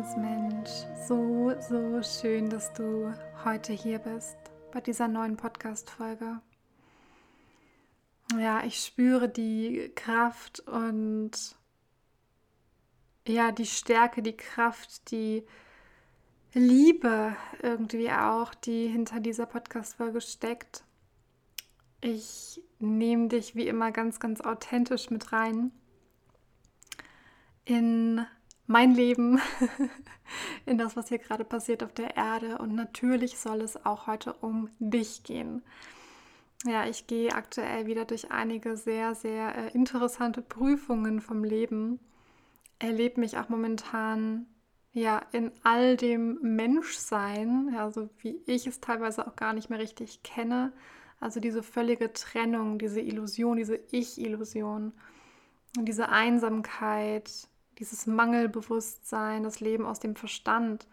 Herzensmensch. So, so schön, dass du heute hier bist bei dieser neuen Podcast-Folge. Ja, ich spüre die Kraft und ja, die Stärke, die Kraft, die Liebe irgendwie auch, die hinter dieser Podcast-Folge steckt. Ich nehme dich wie immer ganz, ganz authentisch mit rein in mein Leben, in das, was hier gerade passiert auf der Erde. Und natürlich soll es auch heute um dich gehen. Ja, ich gehe aktuell wieder durch einige sehr, sehr äh, interessante Prüfungen vom Leben. Erlebe mich auch momentan ja in all dem Menschsein, also wie ich es teilweise auch gar nicht mehr richtig kenne. Also diese völlige Trennung, diese Illusion, diese Ich-Illusion und diese Einsamkeit, dieses Mangelbewusstsein, das Leben aus dem Verstand.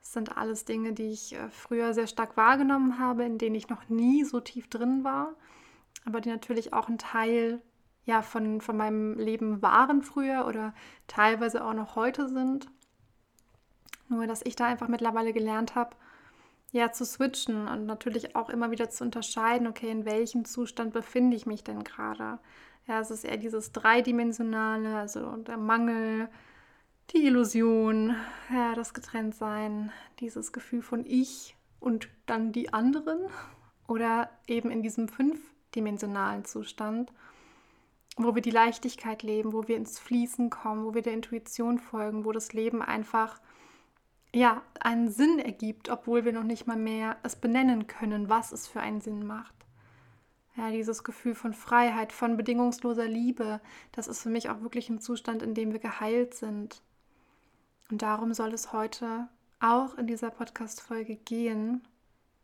Das sind alles Dinge, die ich äh, früher sehr stark wahrgenommen habe, in denen ich noch nie so tief drin war, aber die natürlich auch ein Teil ja, von, von meinem Leben waren früher oder teilweise auch noch heute sind. Nur, dass ich da einfach mittlerweile gelernt habe, ja, zu switchen und natürlich auch immer wieder zu unterscheiden, okay, in welchem Zustand befinde ich mich denn gerade? Ja, es ist eher dieses Dreidimensionale, also der Mangel, die Illusion, ja, das Getrenntsein, dieses Gefühl von ich und dann die anderen oder eben in diesem fünfdimensionalen Zustand, wo wir die Leichtigkeit leben, wo wir ins Fließen kommen, wo wir der Intuition folgen, wo das Leben einfach ja, einen Sinn ergibt, obwohl wir noch nicht mal mehr es benennen können, was es für einen Sinn macht. Ja, dieses Gefühl von Freiheit, von bedingungsloser Liebe, das ist für mich auch wirklich ein Zustand, in dem wir geheilt sind. Und darum soll es heute auch in dieser Podcast-Folge gehen,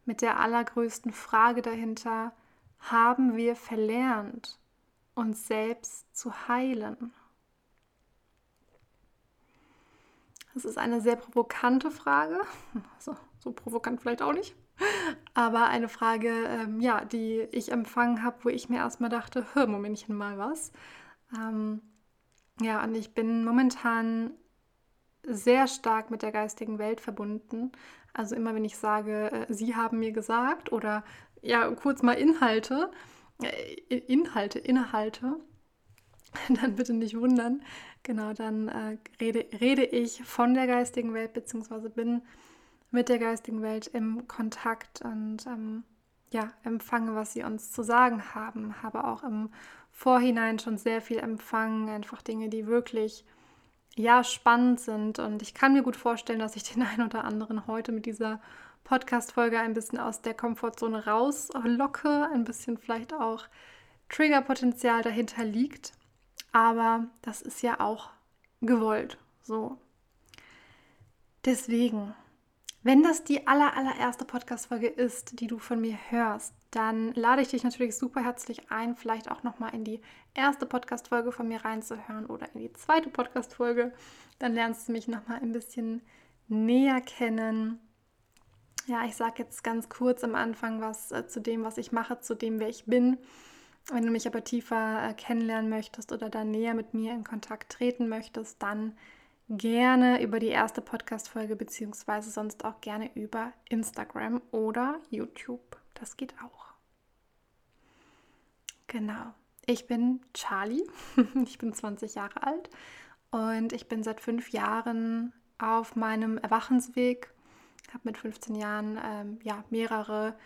mit der allergrößten Frage dahinter: Haben wir verlernt, uns selbst zu heilen? Das ist eine sehr provokante Frage. So, so provokant vielleicht auch nicht. Aber eine Frage, ähm, ja, die ich empfangen habe, wo ich mir erstmal dachte, hör, Momentchen mal was. Ähm, ja, und ich bin momentan sehr stark mit der geistigen Welt verbunden. Also immer wenn ich sage, äh, Sie haben mir gesagt oder ja, kurz mal Inhalte, äh, Inhalte, Inhalte, dann bitte nicht wundern. Genau, dann äh, rede, rede ich von der geistigen Welt, beziehungsweise bin mit der geistigen Welt im Kontakt und ähm, ja, empfange, was sie uns zu sagen haben. Habe auch im Vorhinein schon sehr viel empfangen, einfach Dinge, die wirklich ja spannend sind. Und ich kann mir gut vorstellen, dass ich den einen oder anderen heute mit dieser Podcast-Folge ein bisschen aus der Komfortzone rauslocke, ein bisschen vielleicht auch Triggerpotenzial dahinter liegt. Aber das ist ja auch gewollt. So. Deswegen wenn das die aller, allererste Podcast-Folge ist, die du von mir hörst, dann lade ich dich natürlich super herzlich ein, vielleicht auch nochmal in die erste Podcast-Folge von mir reinzuhören oder in die zweite Podcast-Folge. Dann lernst du mich nochmal ein bisschen näher kennen. Ja, ich sage jetzt ganz kurz am Anfang was äh, zu dem, was ich mache, zu dem, wer ich bin. Wenn du mich aber tiefer äh, kennenlernen möchtest oder dann näher mit mir in Kontakt treten möchtest, dann gerne über die erste Podcast-Folge, beziehungsweise sonst auch gerne über Instagram oder YouTube. Das geht auch. Genau. Ich bin Charlie. Ich bin 20 Jahre alt und ich bin seit fünf Jahren auf meinem Erwachensweg. Ich Habe mit 15 Jahren ähm, ja, mehrere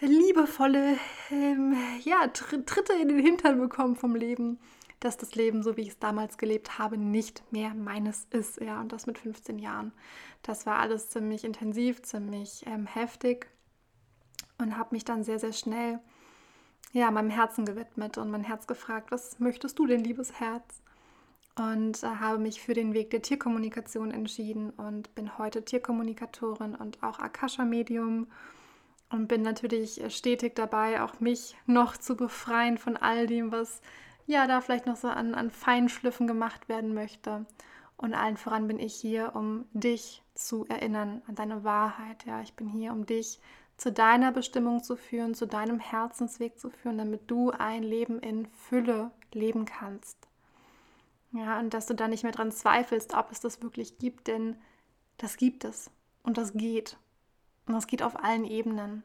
liebevolle ähm, ja, Tritte in den Hintern bekommen vom Leben dass das Leben, so wie ich es damals gelebt habe, nicht mehr meines ist. Ja, und das mit 15 Jahren. Das war alles ziemlich intensiv, ziemlich ähm, heftig und habe mich dann sehr, sehr schnell ja, meinem Herzen gewidmet und mein Herz gefragt, was möchtest du denn, liebes Herz? Und äh, habe mich für den Weg der Tierkommunikation entschieden und bin heute Tierkommunikatorin und auch Akasha-Medium und bin natürlich stetig dabei, auch mich noch zu befreien von all dem, was ja, da vielleicht noch so an, an Feinschliffen gemacht werden möchte. Und allen voran bin ich hier, um dich zu erinnern an deine Wahrheit. Ja, ich bin hier, um dich zu deiner Bestimmung zu führen, zu deinem Herzensweg zu führen, damit du ein Leben in Fülle leben kannst. Ja, und dass du da nicht mehr dran zweifelst, ob es das wirklich gibt, denn das gibt es und das geht. Und das geht auf allen Ebenen.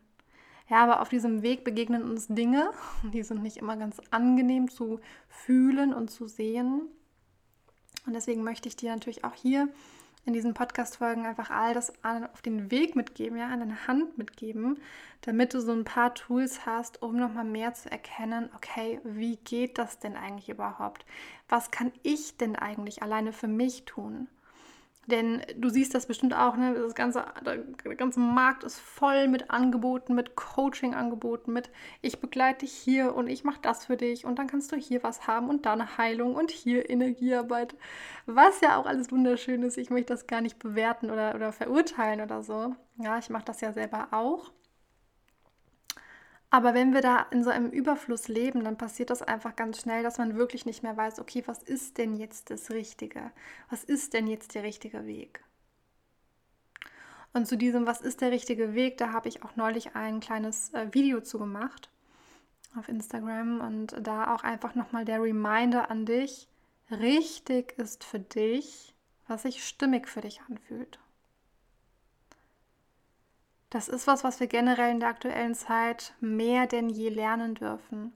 Ja, aber auf diesem Weg begegnen uns Dinge, die sind nicht immer ganz angenehm zu fühlen und zu sehen. Und deswegen möchte ich dir natürlich auch hier in diesen Podcast-Folgen einfach all das auf den Weg mitgeben, ja, an deine Hand mitgeben, damit du so ein paar Tools hast, um nochmal mehr zu erkennen, okay, wie geht das denn eigentlich überhaupt? Was kann ich denn eigentlich alleine für mich tun? Denn du siehst das bestimmt auch, ne? das ganze, der ganze Markt ist voll mit Angeboten, mit Coaching-Angeboten, mit ich begleite dich hier und ich mache das für dich und dann kannst du hier was haben und da eine Heilung und hier Energiearbeit. Was ja auch alles wunderschön ist. Ich möchte das gar nicht bewerten oder, oder verurteilen oder so. Ja, ich mache das ja selber auch. Aber wenn wir da in so einem Überfluss leben, dann passiert das einfach ganz schnell, dass man wirklich nicht mehr weiß, okay, was ist denn jetzt das Richtige? Was ist denn jetzt der richtige Weg? Und zu diesem, was ist der richtige Weg, da habe ich auch neulich ein kleines äh, Video zu gemacht auf Instagram und da auch einfach nochmal der Reminder an dich, richtig ist für dich, was sich stimmig für dich anfühlt. Das ist was, was wir generell in der aktuellen Zeit mehr denn je lernen dürfen.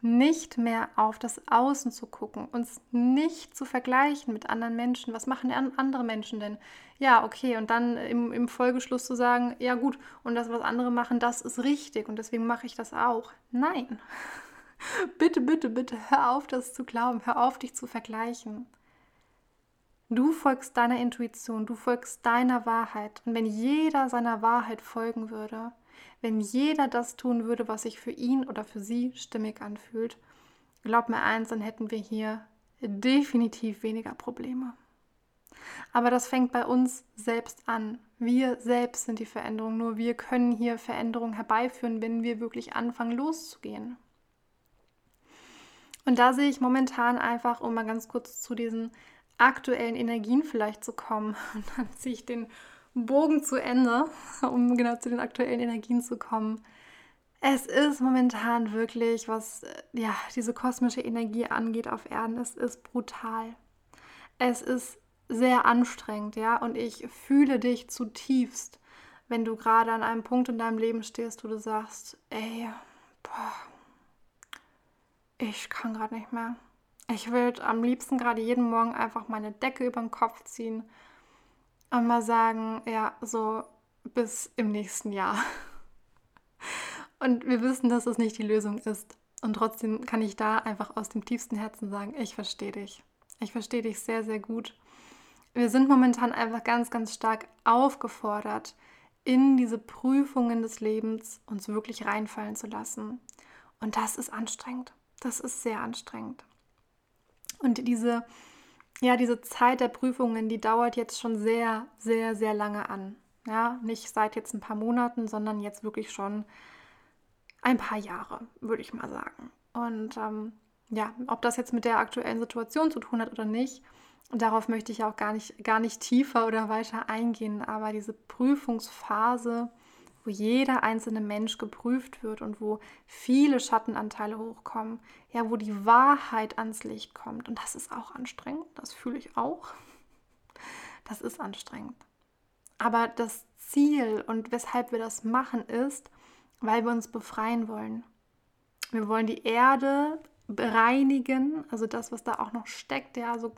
Nicht mehr auf das Außen zu gucken, uns nicht zu vergleichen mit anderen Menschen. Was machen andere Menschen denn? Ja, okay, und dann im, im Folgeschluss zu sagen, ja gut, und das, was andere machen, das ist richtig und deswegen mache ich das auch. Nein. bitte, bitte, bitte, hör auf, das zu glauben, hör auf, dich zu vergleichen. Du folgst deiner Intuition, du folgst deiner Wahrheit. Und wenn jeder seiner Wahrheit folgen würde, wenn jeder das tun würde, was sich für ihn oder für sie stimmig anfühlt, glaub mir eins, dann hätten wir hier definitiv weniger Probleme. Aber das fängt bei uns selbst an. Wir selbst sind die Veränderung. Nur wir können hier Veränderung herbeiführen, wenn wir wirklich anfangen loszugehen. Und da sehe ich momentan einfach, um mal ganz kurz zu diesen aktuellen Energien vielleicht zu kommen. Und dann ziehe ich den Bogen zu Ende, um genau zu den aktuellen Energien zu kommen. Es ist momentan wirklich, was äh, ja, diese kosmische Energie angeht auf Erden, es ist brutal. Es ist sehr anstrengend, ja, und ich fühle dich zutiefst, wenn du gerade an einem Punkt in deinem Leben stehst, wo du sagst, ey, boah, ich kann gerade nicht mehr. Ich würde am liebsten gerade jeden Morgen einfach meine Decke über den Kopf ziehen und mal sagen, ja, so bis im nächsten Jahr. Und wir wissen, dass es nicht die Lösung ist. Und trotzdem kann ich da einfach aus dem tiefsten Herzen sagen, ich verstehe dich. Ich verstehe dich sehr, sehr gut. Wir sind momentan einfach ganz, ganz stark aufgefordert, in diese Prüfungen des Lebens uns wirklich reinfallen zu lassen. Und das ist anstrengend. Das ist sehr anstrengend. Und diese, ja, diese Zeit der Prüfungen, die dauert jetzt schon sehr, sehr, sehr lange an. Ja, nicht seit jetzt ein paar Monaten, sondern jetzt wirklich schon ein paar Jahre, würde ich mal sagen. Und ähm, ja, ob das jetzt mit der aktuellen Situation zu tun hat oder nicht, darauf möchte ich auch gar nicht, gar nicht tiefer oder weiter eingehen. Aber diese Prüfungsphase, wo jeder einzelne Mensch geprüft wird und wo viele Schattenanteile hochkommen, ja, wo die Wahrheit ans Licht kommt. Und das ist auch anstrengend, das fühle ich auch. Das ist anstrengend. Aber das Ziel und weshalb wir das machen ist, weil wir uns befreien wollen. Wir wollen die Erde bereinigen, also das, was da auch noch steckt, ja, so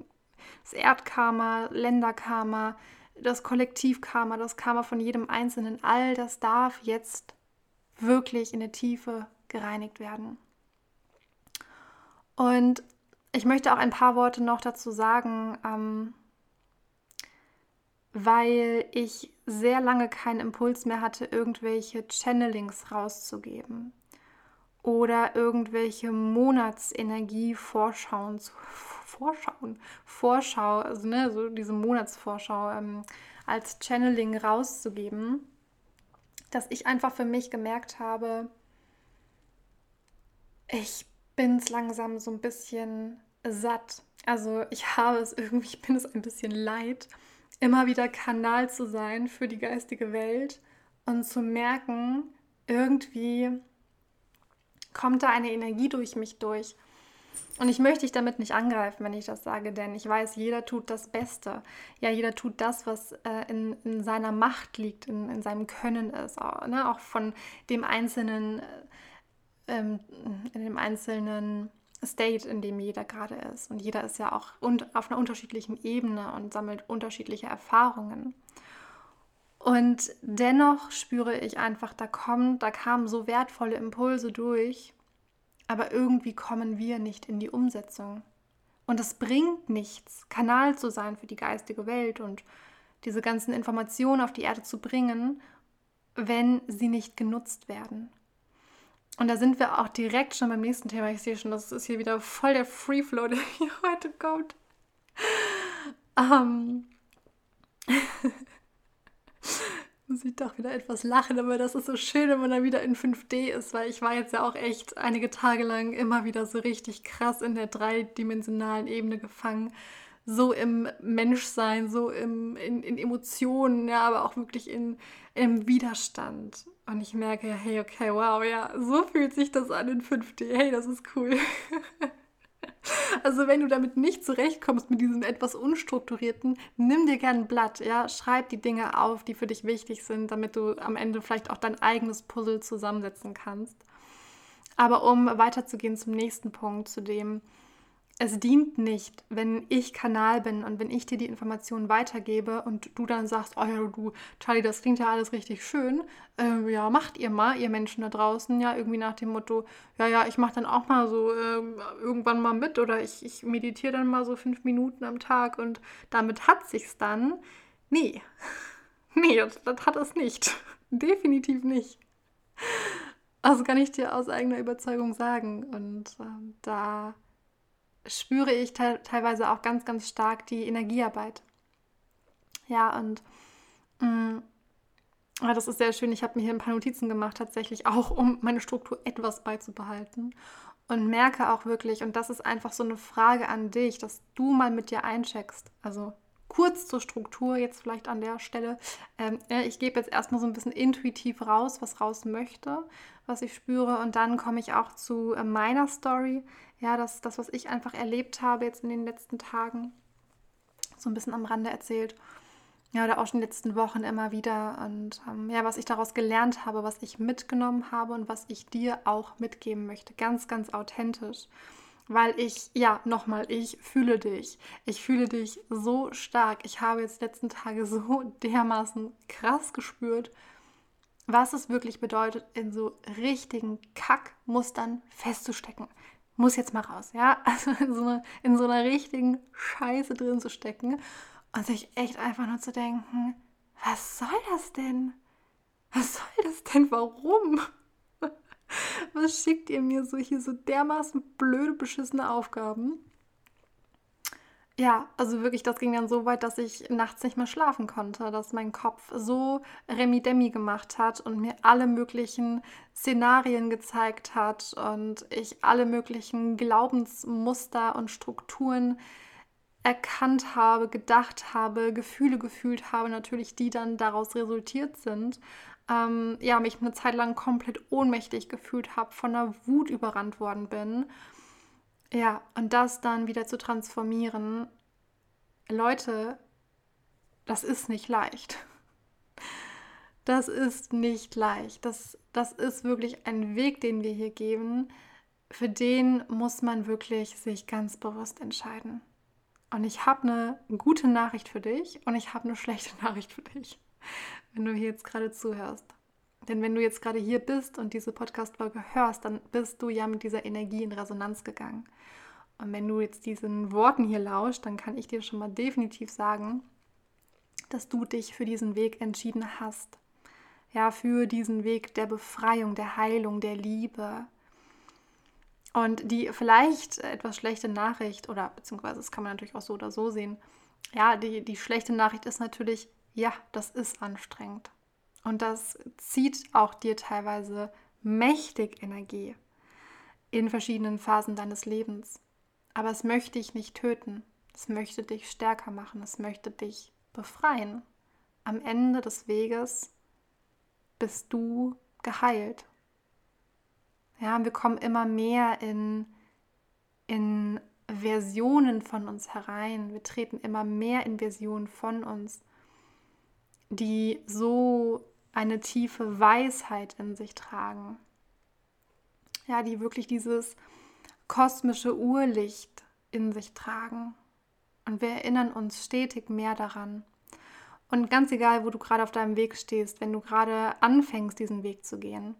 das Erdkarma, Länderkarma, das Kollektivkarma, das Karma von jedem Einzelnen, all das darf jetzt wirklich in der Tiefe gereinigt werden. Und ich möchte auch ein paar Worte noch dazu sagen, ähm, weil ich sehr lange keinen Impuls mehr hatte, irgendwelche Channelings rauszugeben oder irgendwelche Monatsenergie-Vorschauen zu Vorschauen, Vorschau, also ne, so diese Monatsvorschau ähm, als Channeling rauszugeben, dass ich einfach für mich gemerkt habe, ich bin es langsam so ein bisschen satt. Also ich habe es irgendwie, ich bin es ein bisschen leid, immer wieder Kanal zu sein für die geistige Welt und zu merken, irgendwie kommt da eine Energie durch mich durch Und ich möchte dich damit nicht angreifen, wenn ich das sage, denn ich weiß, jeder tut das Beste. Ja, jeder tut das, was äh, in, in, seiner Macht liegt, in, in seinem Können ist. Auch, ne? auch von dem einzelnen, äh, in dem einzelnen State, in dem jeder gerade ist. Und jeder ist ja auch und auf einer unterschiedlichen Ebene und sammelt unterschiedliche Erfahrungen. Und dennoch spüre ich einfach, da kommt, da kamen so wertvolle Impulse durch, aber irgendwie kommen wir nicht in die Umsetzung. Und es bringt nichts, Kanal zu sein für die geistige Welt und diese ganzen Informationen auf die Erde zu bringen, wenn sie nicht genutzt werden. Und da sind wir auch direkt schon beim nächsten Thema. Ich sehe schon, das ist hier wieder voll der Free Flow, der hier heute kommt. Ähm. muss ich doch wieder etwas lachen, aber das ist so schön, wenn man dann wieder in 5D ist, weil ich war jetzt ja auch echt einige Tage lang immer wieder so richtig krass in der dreidimensionalen Ebene gefangen. So im Menschsein, so im, in, in Emotionen, ja, aber auch wirklich in, im Widerstand. Und ich merke, hey, okay, wow, ja, so fühlt sich das an in 5D. Hey, das ist cool. Also wenn du damit nicht zurechtkommst mit diesem etwas unstrukturierten, nimm dir gern ein Blatt, ja, schreib die Dinge auf, die für dich wichtig sind, damit du am Ende vielleicht auch dein eigenes Puzzle zusammensetzen kannst. Aber um weiterzugehen zum nächsten Punkt, zu dem, es dient nicht, wenn ich Kanal bin und wenn ich dir die Informationen weitergebe und du dann sagst, oh ja, du, Charlie, das klingt ja alles richtig schön. Äh, ja, macht ihr mal, ihr Menschen da draußen, ja, irgendwie nach dem Motto, ja, ja, ich mache dann auch mal so äh, irgendwann mal mit oder ich, ich meditiere dann mal so fünf Minuten am Tag und damit hat sich's dann. Nee, nee, das, hat es nicht. Definitiv nicht. Also kann ich dir aus eigener Überzeugung sagen. Und äh, da spüre ich te teilweise auch ganz, ganz stark die Energiearbeit. Ja, und mh, mm, das ist sehr schön. Ich habe mir hier ein paar Notizen gemacht, tatsächlich auch, um meine Struktur etwas beizubehalten. Und merke auch wirklich, und das ist einfach so eine Frage an dich, dass du mal mit dir eincheckst. Also kurz zur Struktur jetzt vielleicht an der Stelle. Ähm, ich gebe jetzt erstmal so ein bisschen intuitiv raus, was raus möchte, was ich spüre. Und dann komme ich auch zu äh, meiner Story. Ja, das, das, was ich einfach erlebt habe jetzt in den letzten Tagen. So ein bisschen am Rande erzählt. Ja, oder auch schon in den letzten Wochen immer wieder. Und ähm, ja, was ich daraus gelernt habe, was ich mitgenommen habe und was ich dir auch mitgeben möchte. Ganz, ganz authentisch weil ich, ja, nochmal, ich fühle dich. Ich fühle dich so stark. Ich habe jetzt letzten Tage so dermaßen krass gespürt, was es wirklich bedeutet, in so richtigen Kackmustern festzustecken. Muss jetzt mal raus, ja? Also in so, einer, in so einer richtigen Scheiße drin zu stecken und sich echt einfach nur zu denken, was soll das denn? Was soll das denn? Warum? Was schickt ihr mir so hier so dermaßen blöde, beschissene Aufgaben? Ja, also wirklich, das ging dann so weit, dass ich nachts nicht mehr schlafen konnte, dass mein Kopf so Remi-Demi gemacht hat und mir alle möglichen Szenarien gezeigt hat und ich alle möglichen Glaubensmuster und Strukturen erkannt habe, gedacht habe, Gefühle gefühlt habe, natürlich, die dann daraus resultiert sind ähm, ja, mich eine Zeit lang komplett ohnmächtig gefühlt habe, von der Wut überrannt worden bin. Ja, und das dann wieder zu transformieren, Leute, das ist nicht leicht. Das ist nicht leicht. Das, das ist wirklich ein Weg, den wir hier geben. Für den muss man wirklich sich ganz bewusst entscheiden. Und ich habe eine gute Nachricht für dich und ich habe eine schlechte Nachricht für dich wenn du hier jetzt gerade zuhörst. Denn wenn du jetzt gerade hier bist und diese Podcast-Folge hörst, dann bist du ja mit dieser Energie in Resonanz gegangen. Und wenn du jetzt diesen Worten hier lauscht, dann kann ich dir schon mal definitiv sagen, dass du dich für diesen Weg entschieden hast. Ja, für diesen Weg der Befreiung, der Heilung, der Liebe. Und die vielleicht etwas schlechte Nachricht, oder beziehungsweise das kann man natürlich auch so oder so sehen, ja, die, die schlechte Nachricht ist natürlich, ja, das ist anstrengend. Und das zieht auch dir teilweise mächtig Energie in verschiedenen Phasen deines Lebens. Aber es möchte dich nicht töten. Es möchte dich stärker machen. Es möchte dich befreien. Am Ende des Weges bist du geheilt. Ja, wir kommen immer mehr in in Versionen von uns herein. Wir treten immer mehr in Versionen von uns, die so eine tiefe Weisheit in sich tragen. Ja, die wirklich dieses kosmische Urlicht in sich tragen. Und wir erinnern uns stetig mehr daran. Und ganz egal, wo du gerade auf deinem Weg stehst, wenn du gerade anfängst, diesen Weg zu gehen,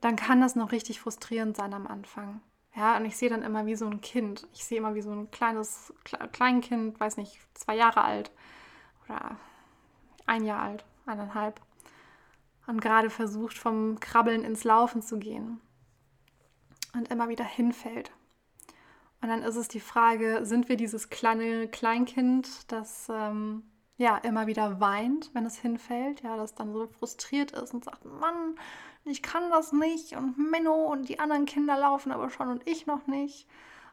dann kann das noch richtig frustrierend sein am Anfang. Ja, und ich sehe dann immer wie so ein Kind. Ich sehe immer wie so ein kleines Kleinkind, weiß nicht, zwei Jahre alt oder ein Jahr alt, eineinhalb. Und gerade versucht, vom Krabbeln ins Laufen zu gehen. Und immer wieder hinfällt. Und dann ist es die Frage, sind wir dieses kleine Kleinkind, das ähm, ja immer wieder weint, wenn es hinfällt, ja, das dann so frustriert ist und sagt, Mann, ich kann das nicht und Menno und die anderen Kinder laufen aber schon und ich noch nicht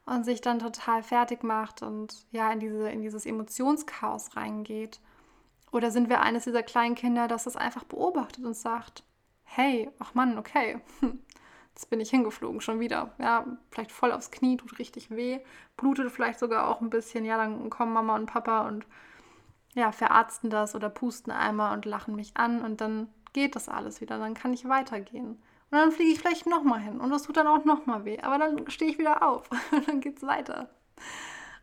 und sich dann total fertig macht und ja in diese in dieses Emotionschaos reingeht. Oder sind wir eines dieser kleinen Kinder, das das einfach beobachtet und sagt, hey, ach Mann, okay, jetzt bin ich hingeflogen schon wieder. Ja, vielleicht voll aufs Knie, tut richtig weh, blutet vielleicht sogar auch ein bisschen. Ja, dann kommen Mama und Papa und ja, verarzten das oder pusten einmal und lachen mich an und dann geht das alles wieder, dann kann ich weitergehen. Und dann fliege ich vielleicht nochmal hin und das tut dann auch nochmal weh. Aber dann stehe ich wieder auf und dann geht es weiter.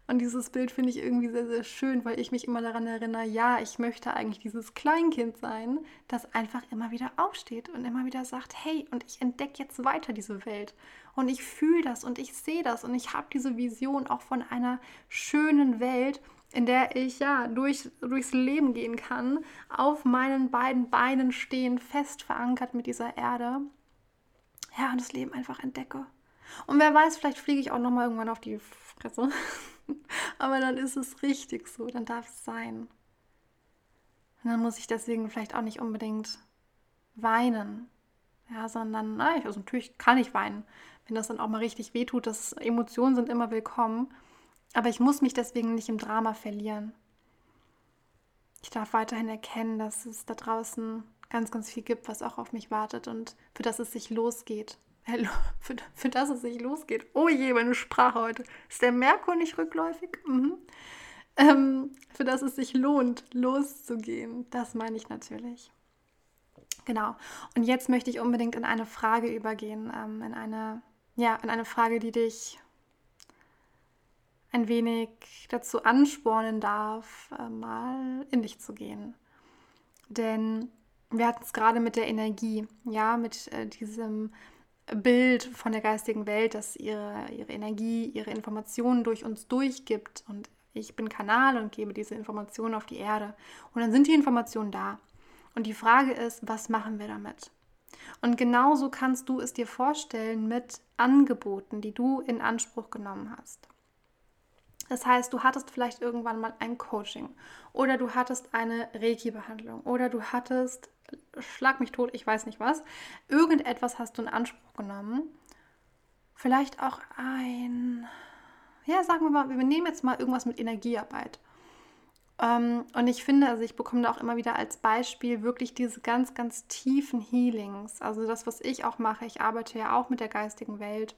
Und dieses Bild finde ich irgendwie sehr, sehr schön, weil ich mich immer daran erinnere, ja, ich möchte eigentlich dieses Kleinkind sein, das einfach immer wieder aufsteht und immer wieder sagt, hey, und ich entdecke jetzt weiter diese Welt. Und ich fühle das und ich sehe das und ich habe diese Vision auch von einer schönen Welt, in der ich ja durch, durchs Leben gehen kann, auf meinen beiden Beinen stehen, fest verankert mit dieser Erde. Ja, und das Leben einfach entdecke. Und wer weiß, vielleicht fliege ich auch noch mal irgendwann auf die Fresse. Aber dann ist es richtig so, dann darf es sein. Und dann muss ich deswegen vielleicht auch nicht unbedingt weinen. Ja, sondern, also natürlich kann ich weinen, wenn das dann auch mal richtig wehtut. Das Emotionen sind immer willkommen. Aber ich muss mich deswegen nicht im Drama verlieren. Ich darf weiterhin erkennen, dass es da draußen ganz, ganz viel gibt, was auch auf mich wartet und für das es sich losgeht. Für, für das es sich losgeht. Oh je, meine Sprache heute. Ist der Merkur nicht rückläufig? Mhm. Ähm, für das es sich lohnt, loszugehen. Das meine ich natürlich. Genau. Und jetzt möchte ich unbedingt in eine Frage übergehen, ähm, in eine, ja, in eine Frage, die dich ein wenig dazu anspornen darf, äh, mal in dich zu gehen. Denn wir hatten es gerade mit der Energie, ja, mit äh, diesem Bild von der geistigen Welt, dass ihre, ihre Energie, ihre Informationen durch uns durchgibt. Und ich bin Kanal und gebe diese Informationen auf die Erde. Und dann sind die Informationen da. Und die Frage ist, was machen wir damit? Und genauso kannst du es dir vorstellen mit Angeboten, die du in Anspruch genommen hast. Das heißt, du hattest vielleicht irgendwann mal ein Coaching oder du hattest eine Reiki-Behandlung oder du hattest, schlag mich tot, ich weiß nicht was, irgendetwas hast du in Anspruch genommen. Vielleicht auch ein, ja, sagen wir mal, wir nehmen jetzt mal irgendwas mit Energiearbeit. Ähm, und ich finde, also ich bekomme da auch immer wieder als Beispiel wirklich diese ganz, ganz tiefen Healings. Also das, was ich auch mache, ich arbeite ja auch mit der geistigen Welt.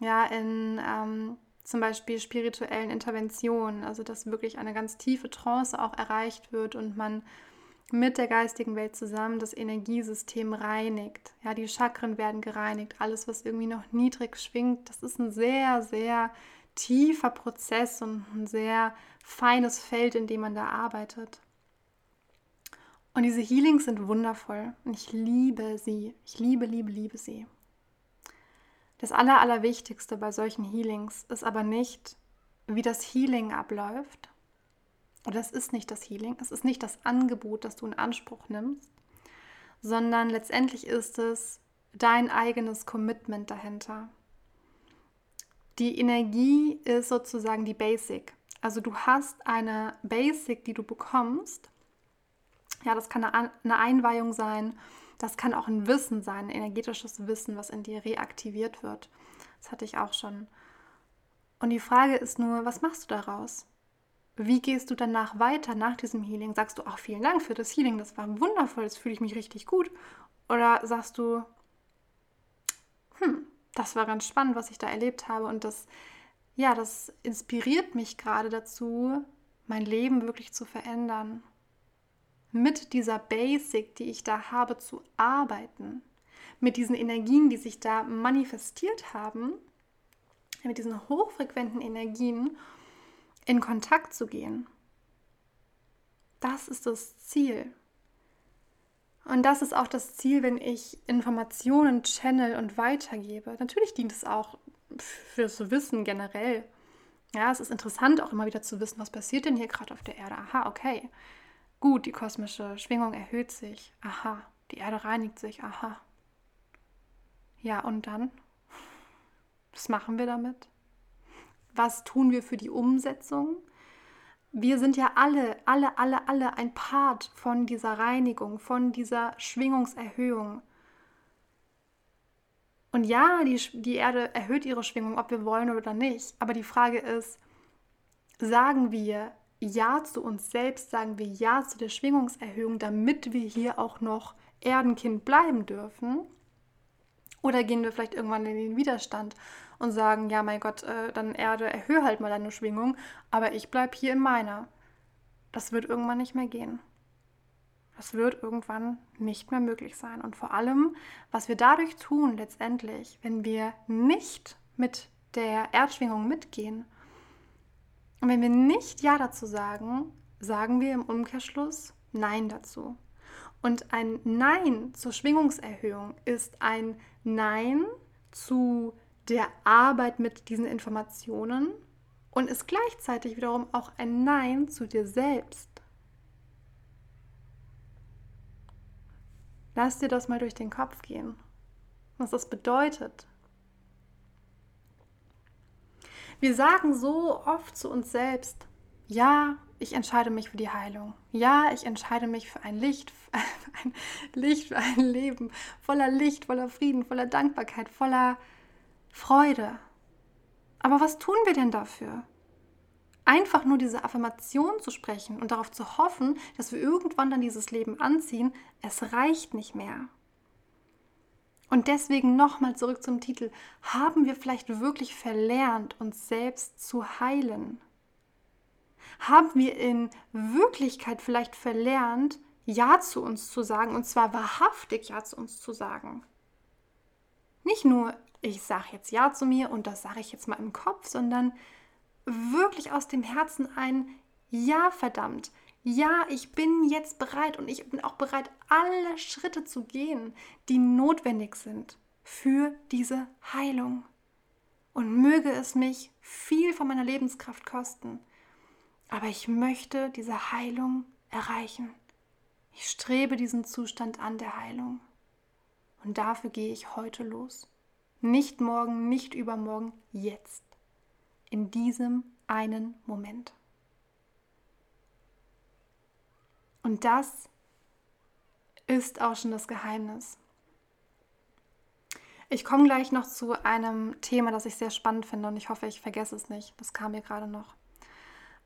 Ja, in ähm, zum Beispiel spirituellen Interventionen, also dass wirklich eine ganz tiefe Trance auch erreicht wird und man mit der geistigen Welt zusammen das Energiesystem reinigt. Ja, die Chakren werden gereinigt, alles, was irgendwie noch niedrig schwingt, das ist ein sehr, sehr tiefer Prozess und ein sehr feines Feld, in dem man da arbeitet. Und diese Healings sind wundervoll und ich liebe sie. Ich liebe, liebe, liebe sie. Das Aller, Allerwichtigste bei solchen Healings ist aber nicht, wie das Healing abläuft. Oder es ist nicht das Healing, es ist nicht das Angebot, das du in Anspruch nimmst, sondern letztendlich ist es dein eigenes Commitment dahinter. Die Energie ist sozusagen die Basic. Also du hast eine Basic, die du bekommst. Ja, das kann eine Einweihung sein das kann auch ein Wissen sein, ein energetisches Wissen, was in dir reaktiviert wird. Das hatte ich auch schon. Und die Frage ist nur, was machst du daraus? Wie gehst du danach weiter nach diesem Healing? Sagst du, auch vielen Dank für das Healing, das war wundervoll, jetzt fühle ich mich richtig gut? Oder sagst du, hm, das war ganz spannend, was ich da erlebt habe und das ja, das inspiriert mich gerade dazu, mein Leben wirklich zu verändern. Mit dieser Basic, die ich da habe, zu arbeiten. Mit diesen Energien, die sich da manifestiert haben, mit diesen hochfrequenten Energien in Kontakt zu gehen. Das ist das Ziel. Und das ist auch das Ziel, wenn ich Informationen channel und weitergebe. Natürlich dient es auch fürs Wissen generell. Ja, es ist interessant auch immer wieder zu wissen, was passiert denn hier gerade auf der Erde. Aha, okay. Gut, die kosmische Schwingung erhöht sich. Aha, die Erde reinigt sich. Aha. Ja, und dann? Was machen wir damit? Was tun wir für die Umsetzung? wir sind ja alle, alle, alle, alle ein Part von dieser Reinigung, von dieser Schwingungserhöhung. Und ja, die, die Erde erhöht ihre Schwingung, ob wir wollen oder nicht. Aber die Frage ist, sagen wir Ja zu uns selbst, sagen wir Ja zu der Schwingungserhöhung, damit wir hier auch noch Erdenkind bleiben dürfen? Oder gehen wir vielleicht irgendwann in den Widerstand und sagen, ja, mein Gott, äh, dann Erde, erhöhe halt mal deine Schwingung, aber ich bleibe hier in meiner. Das wird irgendwann nicht mehr gehen. Das wird irgendwann nicht mehr möglich sein. Und vor allem, was wir dadurch tun letztendlich, wenn wir nicht mit der Erdschwingung mitgehen und wenn wir nicht Ja dazu sagen, sagen wir im Umkehrschluss Nein dazu. Und ein Nein zur Schwingungserhöhung ist ein Nein zu der Arbeit mit diesen Informationen und ist gleichzeitig wiederum auch ein Nein zu dir selbst. Lass dir das mal durch den Kopf gehen, was das bedeutet. Wir sagen so oft zu uns selbst, ja, ich entscheide mich für die Heilung. Ja, ich entscheide mich für ein Licht, für ein Licht, für ein Leben voller Licht, voller Frieden, voller Dankbarkeit, voller Freude. Aber was tun wir denn dafür? Einfach nur diese Affirmation zu sprechen und darauf zu hoffen, dass wir irgendwann dann dieses Leben anziehen, es reicht nicht mehr. Und deswegen nochmal zurück zum Titel. Haben wir vielleicht wirklich verlernt, uns selbst zu heilen? Haben wir in Wirklichkeit vielleicht verlernt, Ja zu uns zu sagen, und zwar wahrhaftig Ja zu uns zu sagen? Nicht nur ich sage jetzt Ja zu mir und das sage ich jetzt mal im Kopf, sondern wirklich aus dem Herzen ein Ja, verdammt. Ja, ich bin jetzt bereit und ich bin auch bereit, alle Schritte zu gehen, die notwendig sind für diese Heilung. Und möge es mich viel von meiner Lebenskraft kosten. Aber ich möchte diese Heilung erreichen. Ich strebe diesen Zustand an der Heilung. Und dafür gehe ich heute los. Nicht morgen, nicht übermorgen, jetzt. In diesem einen Moment. Und das ist auch schon das Geheimnis. Ich komme gleich noch zu einem Thema, das ich sehr spannend finde und ich hoffe, ich vergesse es nicht. Das kam mir gerade noch.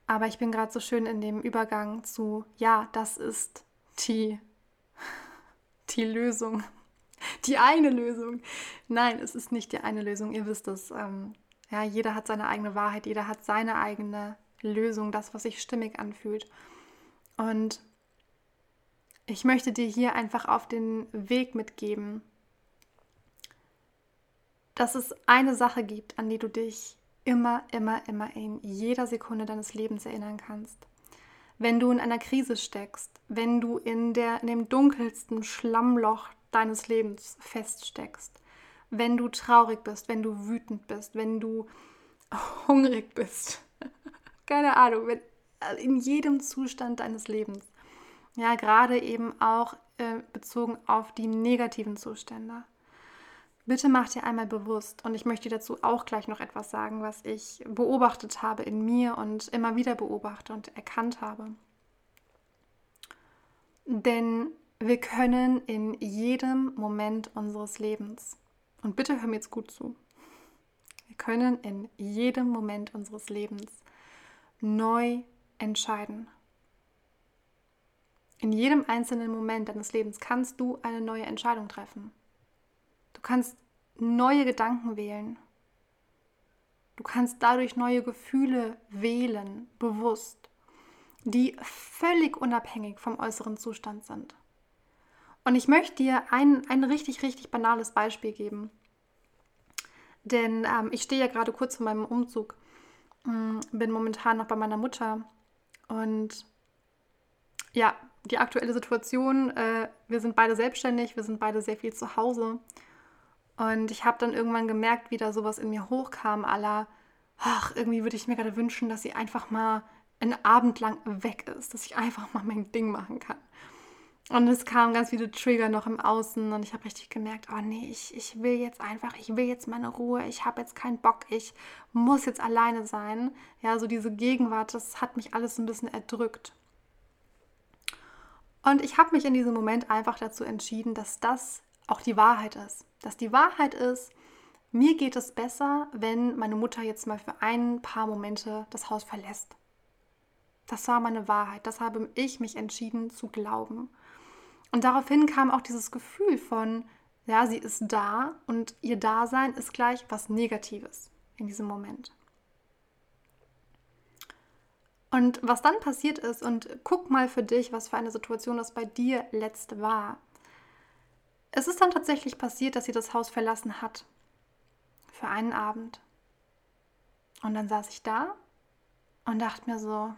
Aber ich bin gerade so schön in dem Übergang zu, ja, das ist die, die Lösung die eine Lösung. Nein, es ist nicht die eine Lösung. Ihr wisst es. Ähm, ja, jeder hat seine eigene Wahrheit, jeder hat seine eigene Lösung, das, was sich stimmig anfühlt. Und ich möchte dir hier einfach auf den Weg mitgeben, dass es eine Sache gibt, an die du dich immer, immer, immer in jeder Sekunde deines Lebens erinnern kannst. Wenn du in einer Krise steckst, wenn du in, der, in dem dunkelsten Schlammloch deines Lebens feststeckst. Wenn du traurig bist, wenn du wütend bist, wenn du hungrig bist. Keine Ahnung, wenn, äh, in jedem Zustand deines Lebens. Ja, gerade eben auch äh, bezogen auf die negativen Zustände. Bitte mach dir einmal bewusst, und ich möchte dazu auch gleich noch etwas sagen, was ich beobachtet habe in mir und immer wieder beobachte und erkannt habe. Denn wir können in jedem Moment unseres Lebens, und bitte hör mir jetzt gut zu, wir können in jedem Moment unseres Lebens neu entscheiden. In jedem einzelnen Moment deines Lebens kannst du eine neue Entscheidung treffen. Du kannst neue Gedanken wählen. Du kannst dadurch neue Gefühle wählen, bewusst, die völlig unabhängig vom äußeren Zustand sind. Und ich möchte dir ein, ein richtig, richtig banales Beispiel geben. Denn ähm, ich stehe ja gerade kurz vor meinem Umzug, ähm, bin momentan noch bei meiner Mutter und ja, die aktuelle Situation, äh, wir sind beide selbstständig, wir sind beide sehr viel zu Hause. Und ich habe dann irgendwann gemerkt, wie da sowas in mir hochkam, aller, ach, irgendwie würde ich mir gerade wünschen, dass sie einfach mal einen Abend lang weg ist, dass ich einfach mal mein Ding machen kann. Und es kamen ganz viele Trigger noch im Außen und ich habe richtig gemerkt, oh nee, ich, ich will jetzt einfach, ich will jetzt meine Ruhe, ich habe jetzt keinen Bock, ich muss jetzt alleine sein. Ja, so diese Gegenwart, das hat mich alles ein bisschen erdrückt. Und ich habe mich in diesem Moment einfach dazu entschieden, dass das auch die Wahrheit ist. Dass die Wahrheit ist, mir geht es besser, wenn meine Mutter jetzt mal für ein paar Momente das Haus verlässt. Das war meine Wahrheit. Das habe ich mich entschieden zu glauben. Und daraufhin kam auch dieses Gefühl von, ja, sie ist da und ihr Dasein ist gleich was Negatives in diesem Moment. Und was dann passiert ist, und guck mal für dich, was für eine Situation das bei dir letzt war. Es ist dann tatsächlich passiert, dass sie das Haus verlassen hat. Für einen Abend. Und dann saß ich da und dachte mir so,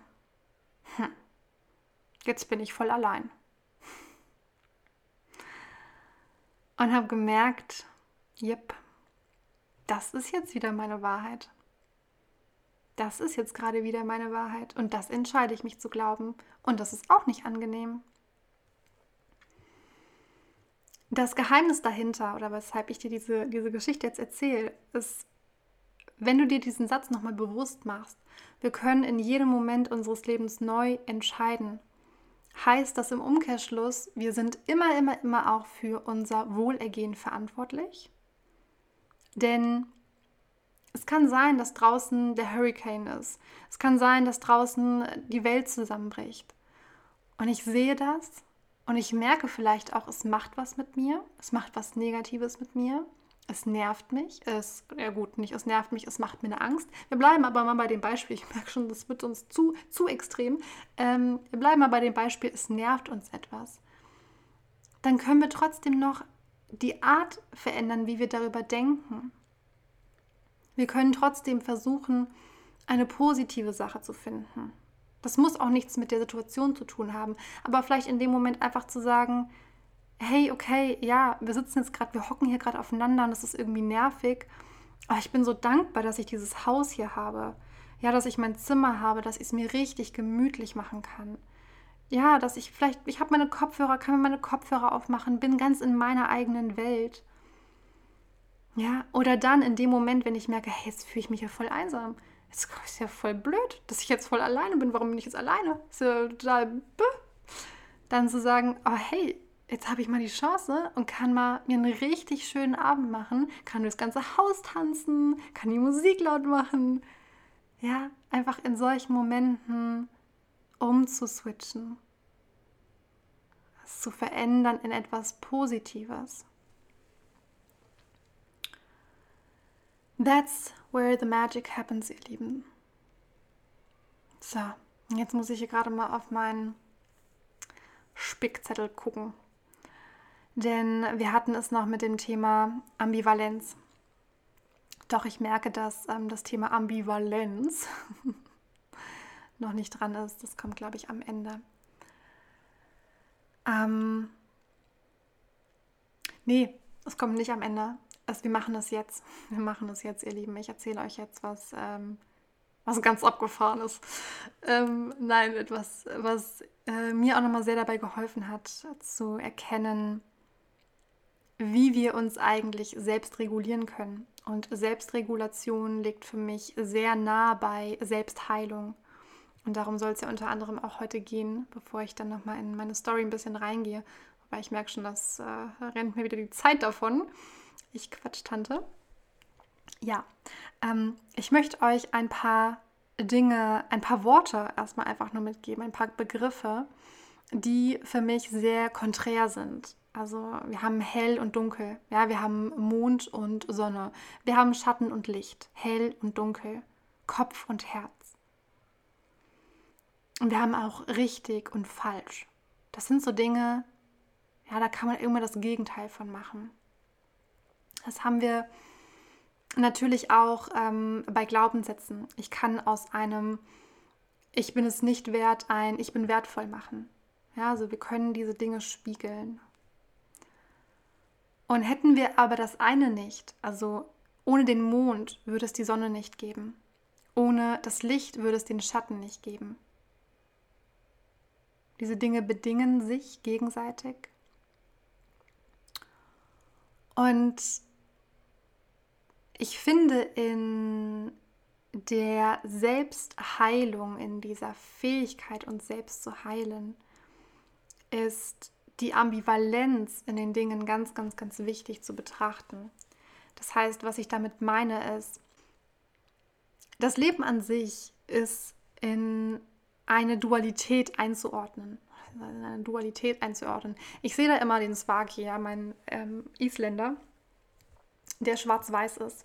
hm, jetzt bin ich voll allein. Und habe gemerkt, yep, das ist jetzt wieder meine Wahrheit das ist jetzt gerade wieder meine Wahrheit und das entscheide ich mich zu glauben und das ist auch nicht angenehm. Das Geheimnis dahinter oder weshalb ich dir diese, diese Geschichte jetzt erzähle, ist, wenn du dir diesen Satz nochmal bewusst machst, wir können in jedem Moment unseres Lebens neu entscheiden. Heißt das im Umkehrschluss, wir sind immer, immer, immer auch für unser Wohlergehen verantwortlich? Denn es kann sein, dass draußen der Hurricane ist. Es kann sein, dass draußen die Welt zusammenbricht. Und ich sehe das und ich merke vielleicht auch, es macht was mit mir. Es macht was Negatives mit mir. Es nervt mich. Es, ja gut, nicht es nervt mich, es macht mir eine Angst. Wir bleiben aber mal bei dem Beispiel. Ich merke schon, das wird uns zu, zu extrem. Ähm, wir bleiben mal bei dem Beispiel, es nervt uns etwas. Dann können wir trotzdem noch die Art verändern, wie wir darüber denken. Wir können trotzdem versuchen, eine positive Sache zu finden. Das muss auch nichts mit der Situation zu tun haben, aber vielleicht in dem Moment einfach zu sagen, hey, okay, ja, wir sitzen jetzt gerade, wir hocken hier gerade aufeinander und das ist irgendwie nervig, aber ich bin so dankbar, dass ich dieses Haus hier habe. Ja, dass ich mein Zimmer habe, dass ich es mir richtig gemütlich machen kann. Ja, dass ich vielleicht, ich habe meine Kopfhörer, kann mir meine Kopfhörer aufmachen, bin ganz in meiner eigenen Welt. Ja, oder dann in dem Moment, wenn ich merke, hey, jetzt fühle ich mich ja voll einsam. Jetzt ist ja voll blöd, dass ich jetzt voll alleine bin. Warum bin ich jetzt alleine? Ist ja total. Bäh. Dann zu sagen, oh hey, jetzt habe ich mal die Chance und kann mal mir einen richtig schönen Abend machen, kann durchs ganze Haus tanzen, kann die Musik laut machen. Ja, einfach in solchen Momenten umzuswitchen. Es zu verändern in etwas Positives. That's where the magic happens, ihr Lieben. So, jetzt muss ich hier gerade mal auf meinen Spickzettel gucken. Denn wir hatten es noch mit dem Thema Ambivalenz. Doch ich merke, dass ähm, das Thema Ambivalenz noch nicht dran ist. Das kommt, glaube ich, am Ende. Ähm, nee, es kommt nicht am Ende also wir machen das jetzt. Wir machen das jetzt, ihr Lieben. Ich erzähle euch jetzt was, ähm, was ganz abgefahren ist. Ähm, nein, etwas, was äh, mir auch nochmal sehr dabei geholfen hat, zu erkennen, wie wir uns eigentlich selbst regulieren können. Und Selbstregulation liegt für mich sehr nah bei Selbstheilung. Und darum soll es ja unter anderem auch heute gehen, bevor ich dann nochmal in meine Story ein bisschen reingehe. Weil ich merke schon, dass äh, rennt mir wieder die Zeit davon. Ich Quatsch, Tante. Ja, ähm, ich möchte euch ein paar Dinge, ein paar Worte erstmal einfach nur mitgeben, ein paar Begriffe, die für mich sehr konträr sind. Also wir haben hell und dunkel. Ja, wir haben Mond und Sonne. Wir haben Schatten und Licht. Hell und dunkel. Kopf und Herz. Und wir haben auch richtig und falsch. Das sind so Dinge, ja, da kann man immer das Gegenteil von machen. Das haben wir natürlich auch ähm, bei Glaubenssätzen. Ich kann aus einem Ich bin es nicht wert ein Ich bin wertvoll machen. Ja, also wir können diese Dinge spiegeln. Und hätten wir aber das eine nicht, also ohne den Mond würde es die Sonne nicht geben. Ohne das Licht würde es den Schatten nicht geben. Diese Dinge bedingen sich gegenseitig. Und ich finde in der Selbstheilung, in dieser Fähigkeit, uns selbst zu heilen, ist die Ambivalenz in den Dingen ganz, ganz, ganz wichtig zu betrachten. Das heißt, was ich damit meine, ist, das Leben an sich ist in eine Dualität einzuordnen. Eine Dualität einzuordnen. Ich sehe da immer den Svaki, ja, mein ähm, Isländer, der schwarz-weiß ist,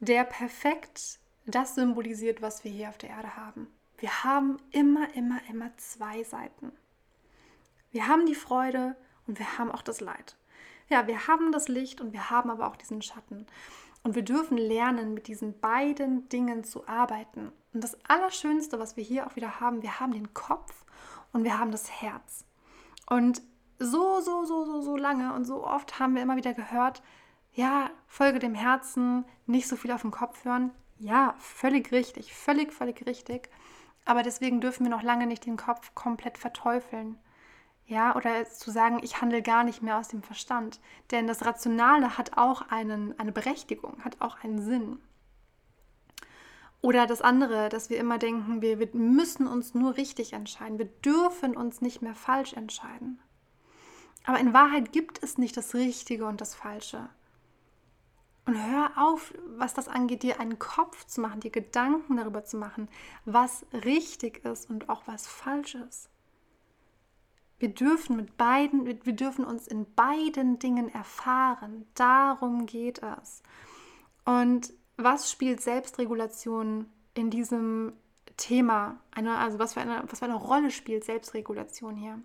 der perfekt das symbolisiert, was wir hier auf der Erde haben. Wir haben immer, immer, immer zwei Seiten. Wir haben die Freude und wir haben auch das Leid. Ja, wir haben das Licht und wir haben aber auch diesen Schatten. Und wir dürfen lernen, mit diesen beiden Dingen zu arbeiten. Und das Allerschönste, was wir hier auch wieder haben, wir haben den Kopf und wir haben das Herz. Und so, so, so, so, so lange und so oft haben wir immer wieder gehört, ja, folge dem Herzen, nicht so viel auf den Kopf hören. Ja, völlig richtig, völlig, völlig richtig. Aber deswegen dürfen wir noch lange nicht den Kopf komplett verteufeln. Ja, oder zu sagen, ich handle gar nicht mehr aus dem Verstand. Denn das Rationale hat auch einen, eine Berechtigung, hat auch einen Sinn. Oder das andere, dass wir immer denken, wir, wir müssen uns nur richtig entscheiden. Wir dürfen uns nicht mehr falsch entscheiden. Aber in Wahrheit gibt es nicht das Richtige und das Falsche. Und hör auf, was das angeht, dir einen Kopf zu machen, dir Gedanken darüber zu machen, was richtig ist und auch was falsch ist. Wir dürfen mit beiden, wir dürfen uns in beiden Dingen erfahren. Darum geht es. Und was spielt Selbstregulation in diesem Thema? Eine, also was für, eine, was für eine Rolle spielt Selbstregulation hier?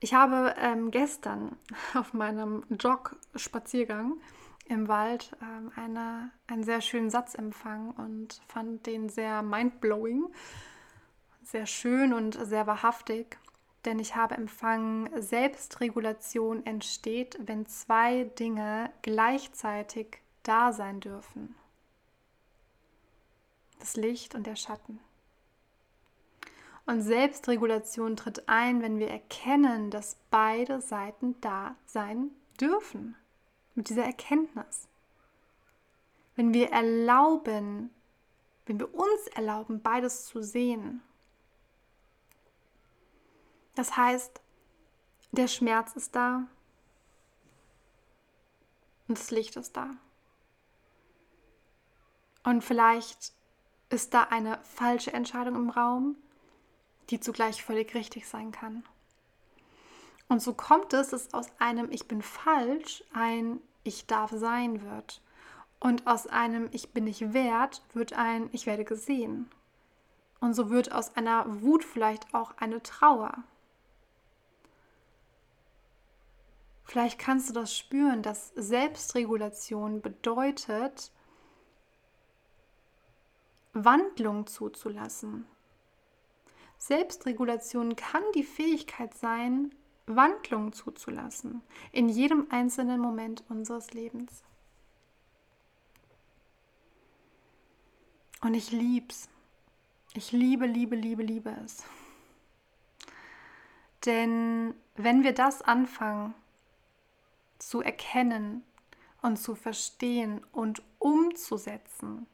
Ich habe ähm, gestern auf meinem Jog-Spaziergang im Wald ähm, eine, einen sehr schönen Satz empfangen und fand den sehr mindblowing sehr schön und sehr wahrhaftig, denn ich habe empfangen, Selbstregulation entsteht, wenn zwei Dinge gleichzeitig da sein dürfen. Das Licht und der Schatten. Und Selbstregulation tritt ein, wenn wir erkennen, dass beide Seiten da sein dürfen. Mit dieser Erkenntnis. Wenn wir erlauben, wenn wir uns erlauben, beides zu sehen das heißt, der Schmerz ist da und das Licht ist da. Und vielleicht ist da eine falsche Entscheidung im Raum, die zugleich völlig richtig sein kann. Und so kommt es, dass aus einem Ich bin falsch ein Ich darf sein wird. Und aus einem Ich bin nicht wert wird ein Ich werde gesehen. Und so wird aus einer Wut vielleicht auch eine Trauer. Vielleicht kannst du das spüren, dass Selbstregulation bedeutet, Wandlung zuzulassen. Selbstregulation kann die Fähigkeit sein, Wandlung zuzulassen in jedem einzelnen Moment unseres Lebens. Und ich lieb's. Ich liebe, liebe, liebe, liebe es. Denn wenn wir das anfangen, zu erkennen und zu verstehen und umzusetzen,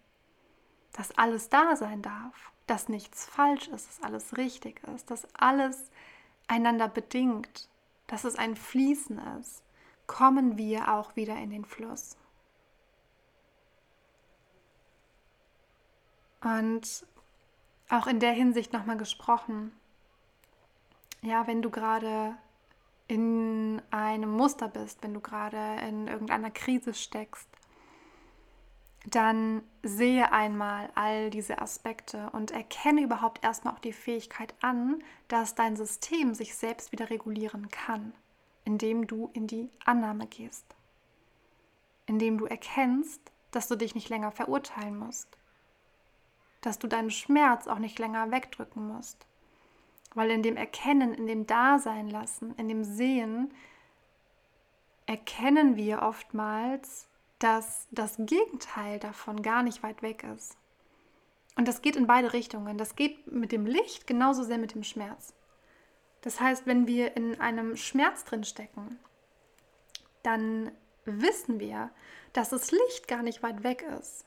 dass alles da sein darf, dass nichts falsch ist, dass alles richtig ist, dass alles einander bedingt, dass es ein Fließen ist, kommen wir auch wieder in den Fluss. Und auch in der Hinsicht nochmal gesprochen, ja, wenn du gerade in einem Muster bist, wenn du gerade in irgendeiner Krise steckst, dann sehe einmal all diese Aspekte und erkenne überhaupt erstmal auch die Fähigkeit an, dass dein System sich selbst wieder regulieren kann, indem du in die Annahme gehst, indem du erkennst, dass du dich nicht länger verurteilen musst, dass du deinen Schmerz auch nicht länger wegdrücken musst, weil in dem Erkennen, in dem Dasein lassen, in dem Sehen erkennen wir oftmals, dass das Gegenteil davon gar nicht weit weg ist. Und das geht in beide Richtungen. Das geht mit dem Licht genauso sehr mit dem Schmerz. Das heißt, wenn wir in einem Schmerz drin stecken, dann wissen wir, dass das Licht gar nicht weit weg ist.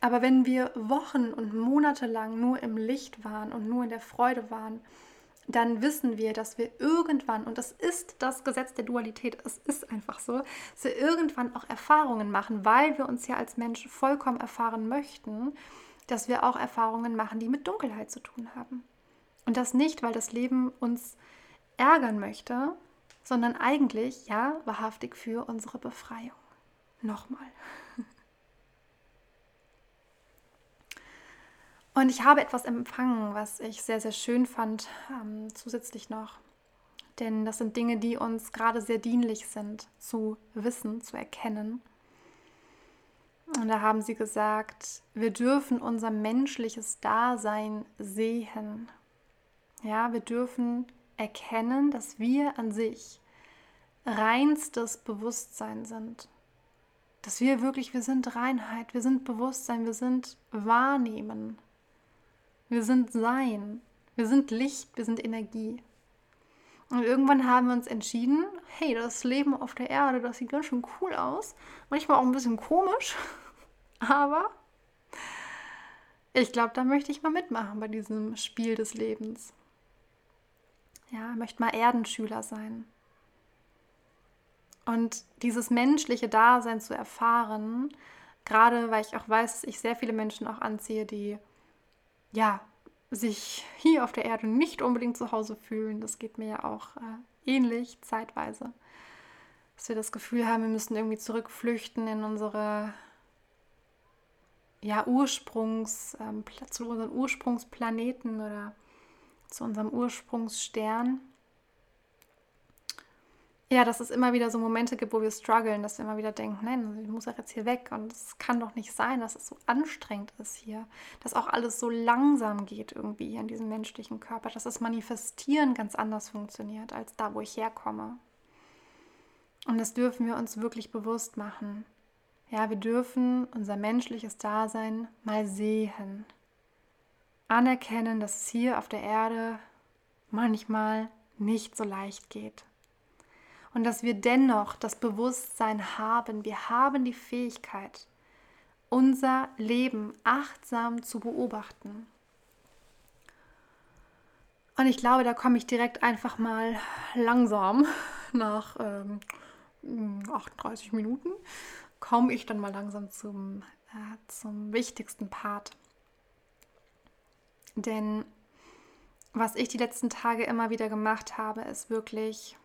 Aber wenn wir Wochen und Monate lang nur im Licht waren und nur in der Freude waren, dann wissen wir, dass wir irgendwann, und das ist das Gesetz der Dualität, es ist einfach so, dass wir irgendwann auch Erfahrungen machen, weil wir uns ja als Mensch vollkommen erfahren möchten, dass wir auch Erfahrungen machen, die mit Dunkelheit zu tun haben. Und das nicht, weil das Leben uns ärgern möchte, sondern eigentlich, ja, wahrhaftig für unsere Befreiung. Nochmal. Und ich habe etwas empfangen, was ich sehr, sehr schön fand, ähm, zusätzlich noch. Denn das sind Dinge, die uns gerade sehr dienlich sind, zu wissen, zu erkennen. Und da haben sie gesagt, wir dürfen unser menschliches Dasein sehen. Ja, wir dürfen erkennen, dass wir an sich reinstes Bewusstsein sind. Dass wir wirklich, wir sind Reinheit, wir sind Bewusstsein, wir sind Wahrnehmen. Wir sind Sein. Wir sind Licht, wir sind Energie. Und irgendwann haben wir uns entschieden, hey, das Leben auf der Erde, das sieht ganz schön cool aus. Manchmal auch ein bisschen komisch, aber ich glaube, da möchte ich mal mitmachen bei diesem Spiel des Lebens. Ja, möchte mal Erdenschüler sein. Und dieses menschliche Dasein zu erfahren, gerade weil ich auch weiß, dass ich sehr viele Menschen auch anziehe, die ja, sich hier auf der Erde nicht unbedingt zu Hause fühlen. Das geht mir ja auch äh, ähnlich zeitweise. Dass wir das Gefühl haben, wir müssen irgendwie zurückflüchten in unsere ja, Ursprungs, ähm, zu unseren Ursprungsplaneten oder zu unserem Ursprungsstern ja, dass es immer wieder so Momente gibt, wo wir strugglen, dass wir immer wieder denken, nein, ich muss ja jetzt hier weg und es kann doch nicht sein, dass es so anstrengend ist hier, dass auch alles so langsam geht irgendwie hier in diesem menschlichen Körper, dass das Manifestieren ganz anders funktioniert als da, wo ich herkomme. Und das dürfen wir uns wirklich bewusst machen. Ja, wir dürfen unser menschliches Dasein mal sehen. Anerkennen, dass es hier auf der Erde manchmal nicht so leicht geht und dass wir dennoch das Bewusstsein haben, wir haben die Fähigkeit, unser Leben achtsam zu beobachten. Und ich glaube, da komme ich direkt einfach mal langsam nach ähm, 38 Minuten, komme ich dann mal langsam zum, äh, zum wichtigsten Part. Denn was ich die letzten Tage immer wieder gemacht habe, ist wirklich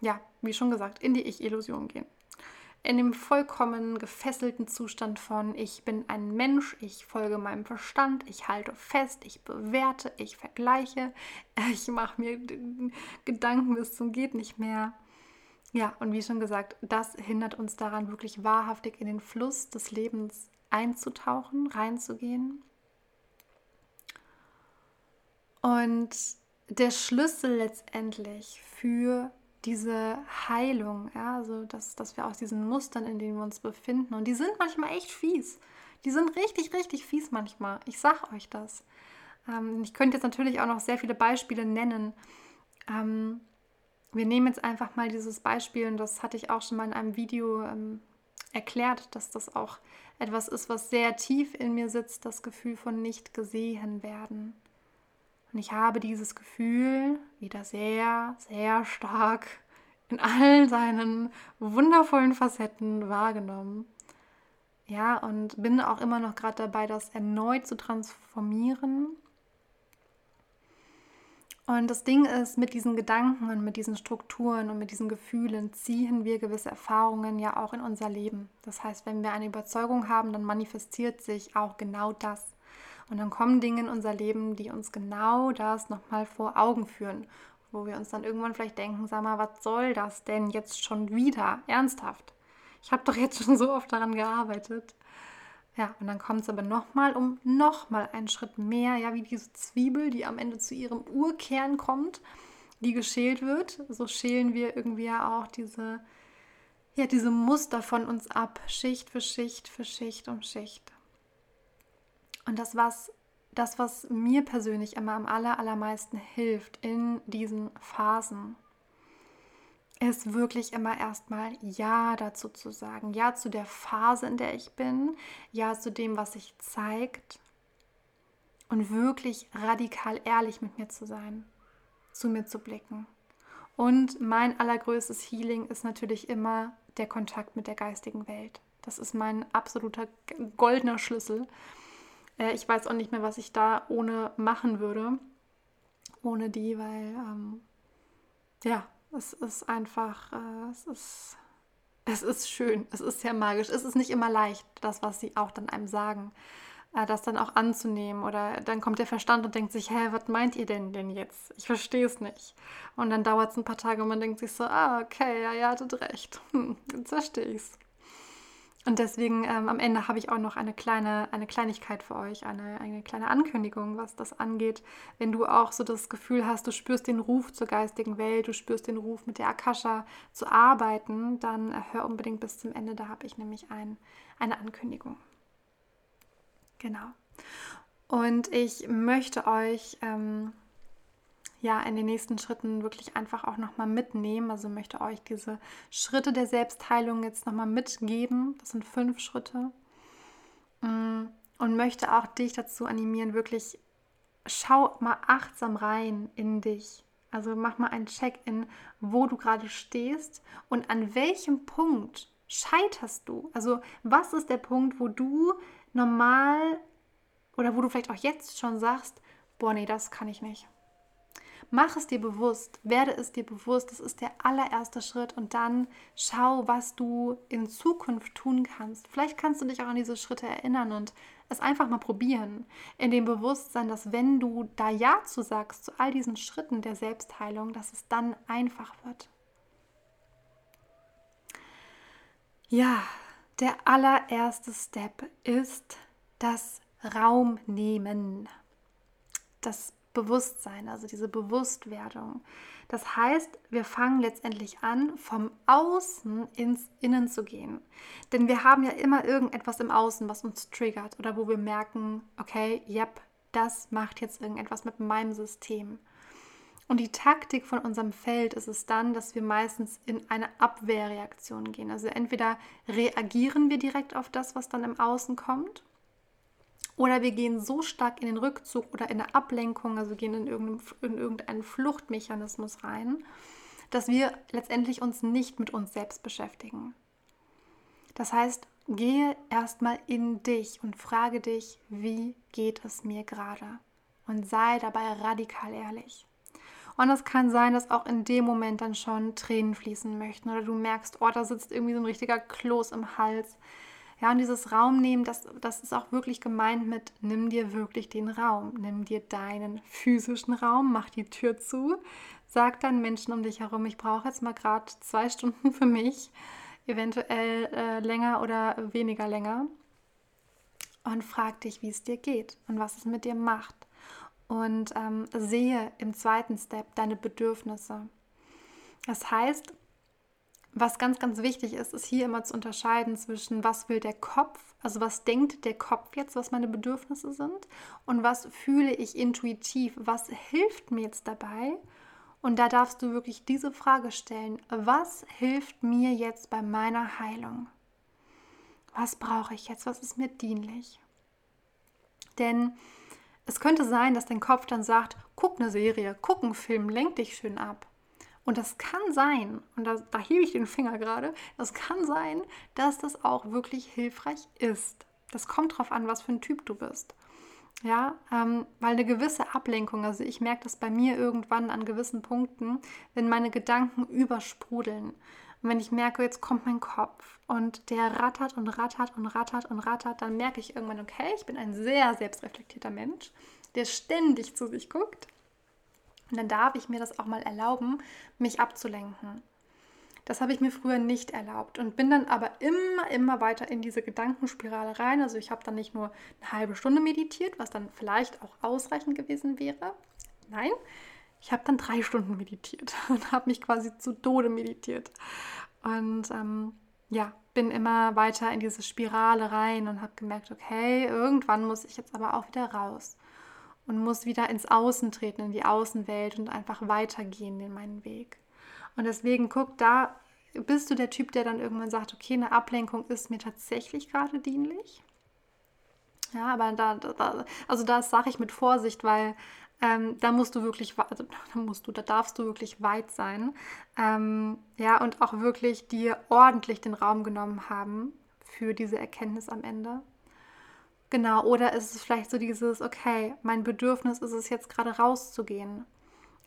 ja, wie schon gesagt, in die Ich-Illusion gehen. In dem vollkommen gefesselten Zustand von ich bin ein Mensch, ich folge meinem Verstand, ich halte fest, ich bewerte, ich vergleiche, ich mache mir Gedanken bis zum geht nicht mehr. Ja, und wie schon gesagt, das hindert uns daran, wirklich wahrhaftig in den Fluss des Lebens einzutauchen, reinzugehen. Und der Schlüssel letztendlich für diese Heilung, ja, also dass, dass wir aus diesen Mustern, in denen wir uns befinden, und die sind manchmal echt fies. Die sind richtig, richtig fies manchmal. Ich sag euch das. Ähm, ich könnte jetzt natürlich auch noch sehr viele Beispiele nennen. Ähm, wir nehmen jetzt einfach mal dieses Beispiel, und das hatte ich auch schon mal in einem Video ähm, erklärt, dass das auch etwas ist, was sehr tief in mir sitzt, das Gefühl von nicht gesehen werden. Und ich habe dieses Gefühl wieder sehr, sehr stark in all seinen wundervollen Facetten wahrgenommen. Ja, und bin auch immer noch gerade dabei, das erneut zu transformieren. Und das Ding ist, mit diesen Gedanken und mit diesen Strukturen und mit diesen Gefühlen ziehen wir gewisse Erfahrungen ja auch in unser Leben. Das heißt, wenn wir eine Überzeugung haben, dann manifestiert sich auch genau das. Und dann kommen Dinge in unser Leben, die uns genau das nochmal vor Augen führen, wo wir uns dann irgendwann vielleicht denken, sag mal, was soll das denn jetzt schon wieder? Ernsthaft. Ich habe doch jetzt schon so oft daran gearbeitet. Ja, und dann kommt es aber nochmal um nochmal einen Schritt mehr, ja, wie diese Zwiebel, die am Ende zu ihrem Urkern kommt, die geschält wird. So schälen wir irgendwie ja auch diese, ja, diese Muster von uns ab, Schicht für Schicht für Schicht um Schicht. Und das, was, das, was mir persönlich immer am aller, allermeisten hilft in diesen Phasen, ist wirklich immer erstmal Ja dazu zu sagen. Ja zu der Phase, in der ich bin. Ja zu dem, was sich zeigt. Und wirklich radikal ehrlich mit mir zu sein. Zu mir zu blicken. Und mein allergrößtes Healing ist natürlich immer der Kontakt mit der geistigen Welt. Das ist mein absoluter goldener Schlüssel. Äh, ich weiß auch nicht mehr, was ich da ohne machen würde. Ohne die, weil ähm, ja, es ist einfach, äh, es ist, es ist schön, es ist sehr magisch. Es ist nicht immer leicht, das, was sie auch dann einem sagen, äh, das dann auch anzunehmen. Oder dann kommt der Verstand und denkt sich, hä, was meint ihr denn denn jetzt? Ich verstehe es nicht. Und dann dauert es ein paar Tage und man denkt sich so, ah, okay, ja, ihr hattet recht. Hm, jetzt verstehe ich es. Und deswegen ähm, am Ende habe ich auch noch eine kleine, eine Kleinigkeit für euch, eine, eine kleine Ankündigung, was das angeht. Wenn du auch so das Gefühl hast, du spürst den Ruf zur geistigen Welt, du spürst den Ruf mit der Akasha zu arbeiten, dann hör unbedingt bis zum Ende. Da habe ich nämlich ein, eine Ankündigung. Genau. Und ich möchte euch ähm, ja in den nächsten Schritten wirklich einfach auch nochmal mitnehmen. Also möchte euch diese Schritte der Selbstheilung jetzt nochmal mitgeben. Das sind fünf Schritte. Mm, und möchte auch dich dazu animieren, wirklich schau mal achtsam rein in dich. Also mach mal ein Check-in, wo du gerade stehst und an welchem Punkt scheiterst du. Also was ist der Punkt, wo du normal oder wo du vielleicht auch jetzt schon sagst, boah, nee, das kann ich nicht Mach es dir bewusst, werde es dir bewusst, das ist der allererste Schritt und dann schau, was du in Zukunft tun kannst. Vielleicht kannst du dich auch an diese Schritte erinnern und es einfach mal probieren, in dem Bewusstsein, dass wenn du da Ja zu sagst, zu all diesen Schritten der Selbstheilung, dass es dann einfach wird. Ja, der allererste Step ist das Raumnehmen. Das Bewusstsein, also diese Bewusstwerdung. Das heißt, wir fangen letztendlich an, vom Außen ins Innen zu gehen. Denn wir haben ja immer irgendetwas im Außen, was uns triggert oder wo wir merken, okay, yep, das macht jetzt irgendetwas mit meinem System. Und die Taktik von unserem Feld ist es dann, dass wir meistens in eine Abwehrreaktion gehen. Also entweder reagieren wir direkt auf das, was dann im Außen kommt, oder wir gehen so stark in den Rückzug oder in eine Ablenkung, also gehen in, in irgendeinen Fluchtmechanismus rein, dass wir letztendlich uns nicht mit uns selbst beschäftigen. Das heißt, gehe erstmal in dich und frage dich, wie geht es mir gerade? Und sei dabei radikal ehrlich. Und es kann sein, dass auch in dem Moment dann schon Tränen fließen möchten oder du merkst, oh, da sitzt irgendwie so ein richtiger Kloß im Hals. Ja, und dieses Raum nehmen, das, das ist auch wirklich gemeint mit, nimm dir wirklich den Raum, nimm dir deinen physischen Raum, mach die Tür zu, sag deinen Menschen um dich herum, ich brauche jetzt mal gerade zwei Stunden für mich, eventuell äh, länger oder weniger länger. Und frag dich, wie es dir geht und was es mit dir macht. Und ähm, sehe im zweiten Step deine Bedürfnisse. Das heißt, was ganz, ganz wichtig ist, ist hier immer zu unterscheiden zwischen, was will der Kopf, also was denkt der Kopf jetzt, was meine Bedürfnisse sind und was fühle ich intuitiv, was hilft mir jetzt dabei. Und da darfst du wirklich diese Frage stellen, was hilft mir jetzt bei meiner Heilung? Was brauche ich jetzt? Was ist mir dienlich? Denn es könnte sein, dass dein Kopf dann sagt, guck eine Serie, guck einen Film, lenk dich schön ab. Und das kann sein, und da, da hebe ich den Finger gerade, das kann sein, dass das auch wirklich hilfreich ist. Das kommt darauf an, was für ein Typ du bist. Ja, ähm, weil eine gewisse Ablenkung, also ich merke das bei mir irgendwann an gewissen Punkten, wenn meine Gedanken übersprudeln. Und wenn ich merke, jetzt kommt mein Kopf und der rattert und rattert und rattert und rattert, dann merke ich irgendwann, okay, ich bin ein sehr selbstreflektierter Mensch, der ständig zu sich guckt. Und dann darf ich mir das auch mal erlauben, mich abzulenken. Das habe ich mir früher nicht erlaubt und bin dann aber immer, immer weiter in diese Gedankenspirale rein. Also ich habe dann nicht nur eine halbe Stunde meditiert, was dann vielleicht auch ausreichend gewesen wäre. Nein, ich habe dann drei Stunden meditiert und habe mich quasi zu Tode meditiert. Und ähm, ja, bin immer weiter in diese Spirale rein und habe gemerkt, okay, irgendwann muss ich jetzt aber auch wieder raus und muss wieder ins Außen treten, in die Außenwelt und einfach weitergehen in meinen Weg. Und deswegen guck, da bist du der Typ, der dann irgendwann sagt, okay, eine Ablenkung ist mir tatsächlich gerade dienlich. Ja, aber da, da also das sage ich mit Vorsicht, weil ähm, da musst du wirklich, also da musst du, da darfst du wirklich weit sein. Ähm, ja, und auch wirklich dir ordentlich den Raum genommen haben für diese Erkenntnis am Ende. Genau, oder ist es vielleicht so dieses, okay, mein Bedürfnis ist es jetzt gerade rauszugehen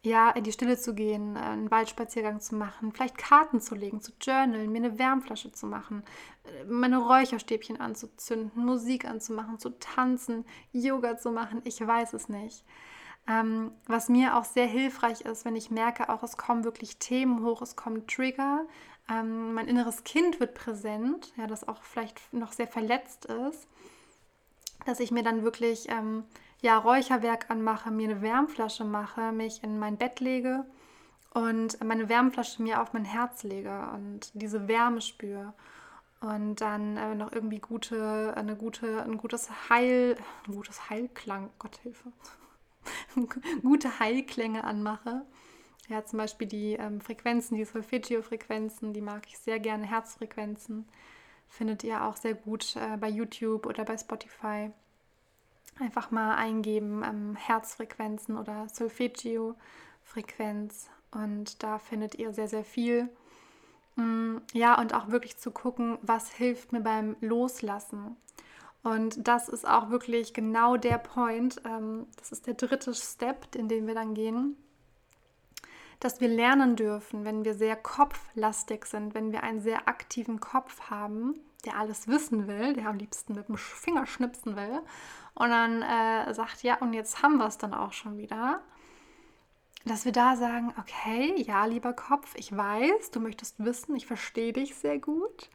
ja, in die Stille zu gehen, äh, einen Waldspaziergang zu machen, vielleicht Karten zu legen, zu journalen, mir eine Wärmflasche zu machen, äh, meine Räucherstäbchen anzuzünden, Musik anzumachen, zu tanzen, Yoga zu machen, ich weiß es nicht. Ähm, was mir auch sehr hilfreich ist, wenn ich merke, auch es kommen wirklich Themen hoch, es kommen Trigger, ähm, mein inneres Kind wird präsent, ja, das auch vielleicht noch sehr verletzt ist, dass ich mir dann wirklich ähm, ja, Räucherwerk anmache, mir eine Wärmflasche mache, mich in mein Bett lege und meine Wärmflasche mir auf mein Herz lege und diese Wärme spüre. Und dann äh, noch irgendwie gute, eine gute, ein gutes Heil, ein gutes Heilklang, Gott Hilfe, gute Heilklänge anmache. Ja, zum Beispiel die ähm, Frequenzen, die Solfeggio-Frequenzen, die mag ich sehr gerne, Herzfrequenzen. Findet ihr auch sehr gut äh, bei YouTube oder bei Spotify einfach mal eingeben, ähm, Herzfrequenzen oder Solfeggio-Frequenz. Und da findet ihr sehr, sehr viel. Mm, ja, und auch wirklich zu gucken, was hilft mir beim Loslassen. Und das ist auch wirklich genau der Point. Ähm, das ist der dritte Step, in den wir dann gehen. Dass wir lernen dürfen, wenn wir sehr kopflastig sind, wenn wir einen sehr aktiven Kopf haben, der alles wissen will, der am liebsten mit dem Finger schnipsen will und dann äh, sagt, ja, und jetzt haben wir es dann auch schon wieder. Dass wir da sagen, okay, ja, lieber Kopf, ich weiß, du möchtest wissen, ich verstehe dich sehr gut.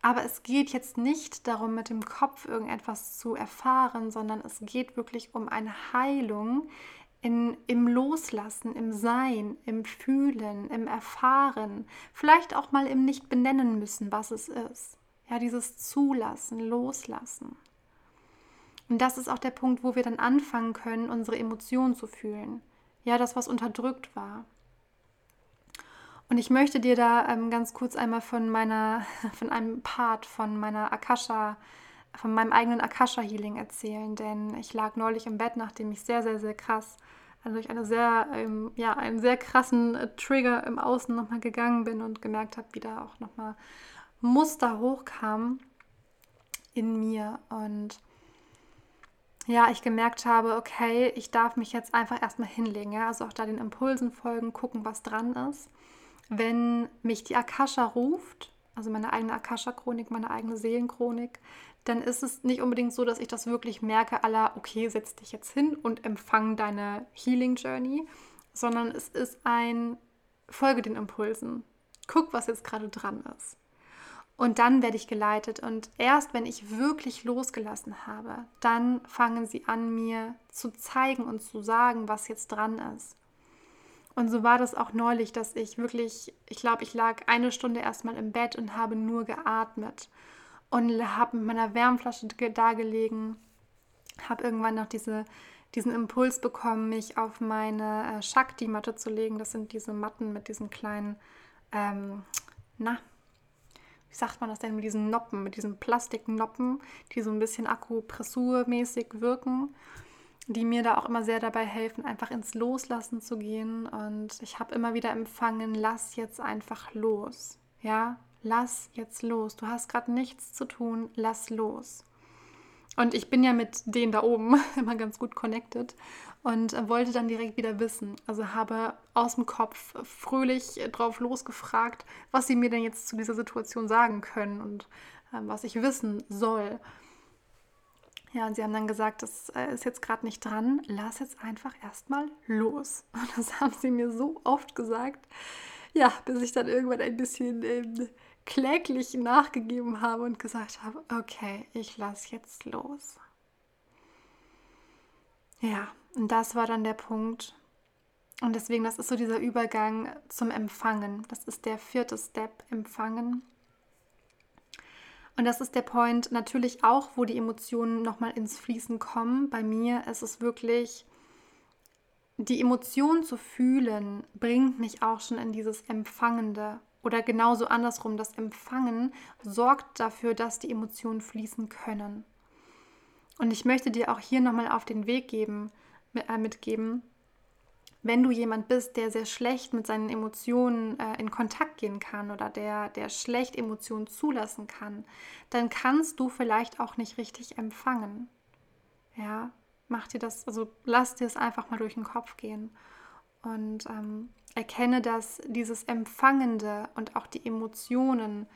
Aber es geht jetzt nicht darum, mit dem Kopf irgendetwas zu erfahren, sondern es geht wirklich um eine Heilung in, im Loslassen, im Sein, im Fühlen, im Erfahren, vielleicht auch mal im Nicht benennen müssen, was es ist. Ja, dieses Zulassen, Loslassen. Und das ist auch der Punkt, wo wir dann anfangen können, unsere Emotionen zu fühlen. Ja, das, was unterdrückt war. Und ich möchte dir da ähm, ganz kurz einmal von meiner, von einem Part von meiner Akasha, von meinem eigenen Akasha-Healing erzählen, denn ich lag neulich im Bett, nachdem ich sehr, sehr, sehr krass, also durch eine sehr, ähm, ja, einen sehr krassen äh, Trigger im Außen nochmal gegangen bin und gemerkt habe, wie da auch nochmal Muster hochkamen in mir und ja, ich gemerkt habe, okay, ich darf mich jetzt einfach erstmal hinlegen, ja, also auch da den Impulsen folgen, gucken, was dran ist. Wenn mich die Akasha ruft, also meine eigene Akasha-Chronik, meine eigene Seelenchronik, dann ist es nicht unbedingt so, dass ich das wirklich merke, aller, okay, setz dich jetzt hin und empfang deine Healing Journey, sondern es ist ein, folge den Impulsen. Guck, was jetzt gerade dran ist. Und dann werde ich geleitet. Und erst wenn ich wirklich losgelassen habe, dann fangen sie an, mir zu zeigen und zu sagen, was jetzt dran ist. Und so war das auch neulich, dass ich wirklich, ich glaube, ich lag eine Stunde erstmal im Bett und habe nur geatmet und habe mit meiner Wärmflasche da gelegen, habe irgendwann noch diese, diesen Impuls bekommen, mich auf meine äh, Shakti-Matte zu legen. Das sind diese Matten mit diesen kleinen, ähm, na, wie sagt man das denn, mit diesen Noppen, mit diesen Plastiknoppen, die so ein bisschen akupressurmäßig wirken, die mir da auch immer sehr dabei helfen, einfach ins Loslassen zu gehen. Und ich habe immer wieder empfangen, lass jetzt einfach los. Ja, lass jetzt los. Du hast gerade nichts zu tun, lass los. Und ich bin ja mit denen da oben immer ganz gut connected und wollte dann direkt wieder wissen. Also habe aus dem Kopf fröhlich drauf losgefragt, was sie mir denn jetzt zu dieser Situation sagen können und äh, was ich wissen soll. Ja, und sie haben dann gesagt, das äh, ist jetzt gerade nicht dran, lass jetzt einfach erstmal los. Und das haben sie mir so oft gesagt, ja, bis ich dann irgendwann ein bisschen ähm, kläglich nachgegeben habe und gesagt habe, okay, ich lasse jetzt los. Ja, und das war dann der Punkt. Und deswegen, das ist so dieser Übergang zum Empfangen. Das ist der vierte Step, Empfangen. Und das ist der Point natürlich auch, wo die Emotionen nochmal ins Fließen kommen. Bei mir ist es wirklich, die Emotionen zu fühlen, bringt mich auch schon in dieses Empfangende. Oder genauso andersrum, das Empfangen sorgt dafür, dass die Emotionen fließen können. Und ich möchte dir auch hier nochmal auf den Weg geben, äh, mitgeben, wenn du jemand bist, der sehr schlecht mit seinen Emotionen äh, in Kontakt gehen kann oder der, der schlecht Emotionen zulassen kann, dann kannst du vielleicht auch nicht richtig empfangen. Ja, mach dir das, also lass dir es einfach mal durch den Kopf gehen und ähm, erkenne, dass dieses Empfangende und auch die Emotionen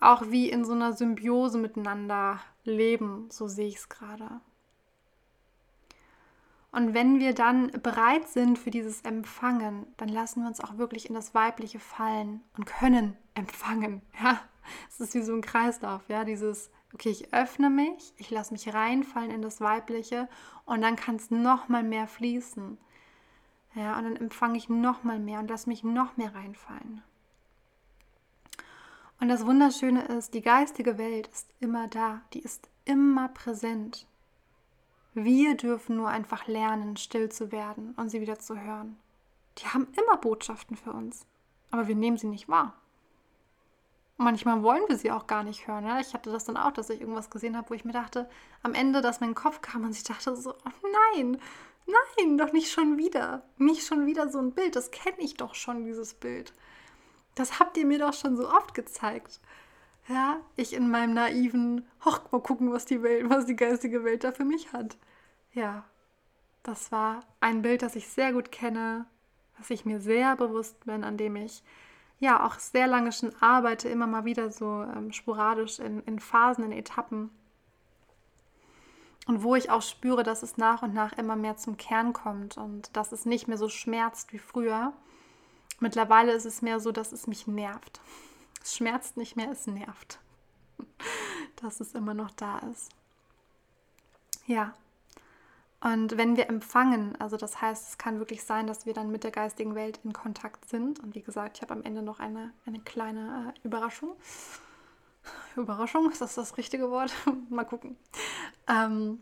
auch wie in so einer Symbiose miteinander leben, so sehe ich es gerade. Und wenn wir dann bereit sind für dieses Empfangen, dann lassen wir uns auch wirklich in das Weibliche fallen und können empfangen. Ja, es ist wie so ein Kreislauf, ja, dieses, okay, ich öffne mich, ich lasse mich reinfallen in das Weibliche und dann kann es noch mal mehr fließen. Ja, und dann empfange ich noch mal mehr und lasse mich noch mehr reinfallen. Und das Wunderschöne ist, die geistige Welt ist immer da, die ist immer präsent. Wir dürfen nur einfach lernen, still zu werden und sie wieder zu hören. Die haben immer Botschaften für uns, aber wir nehmen sie nicht wahr. Manchmal wollen wir sie auch gar nicht hören. Ja? Ich hatte das dann auch, dass ich irgendwas gesehen habe, wo ich mir dachte, am Ende, dass mein Kopf kam und ich dachte so, oh nein, nein, doch nicht schon wieder. Nicht schon wieder so ein Bild. Das kenne ich doch schon, dieses Bild. Das habt ihr mir doch schon so oft gezeigt. Ja, ich in meinem naiven, hoch, mal gucken, was die Welt, was die geistige Welt da für mich hat. Ja, das war ein Bild, das ich sehr gut kenne, was ich mir sehr bewusst bin, an dem ich ja auch sehr lange schon arbeite, immer mal wieder so ähm, sporadisch in, in Phasen, in Etappen. Und wo ich auch spüre, dass es nach und nach immer mehr zum Kern kommt und dass es nicht mehr so schmerzt wie früher. Mittlerweile ist es mehr so, dass es mich nervt. Es schmerzt nicht mehr, es nervt. Dass es immer noch da ist. Ja. Und wenn wir empfangen, also das heißt, es kann wirklich sein, dass wir dann mit der geistigen Welt in Kontakt sind. Und wie gesagt, ich habe am Ende noch eine, eine kleine äh, Überraschung. Überraschung, ist das das richtige Wort? Mal gucken. Ähm,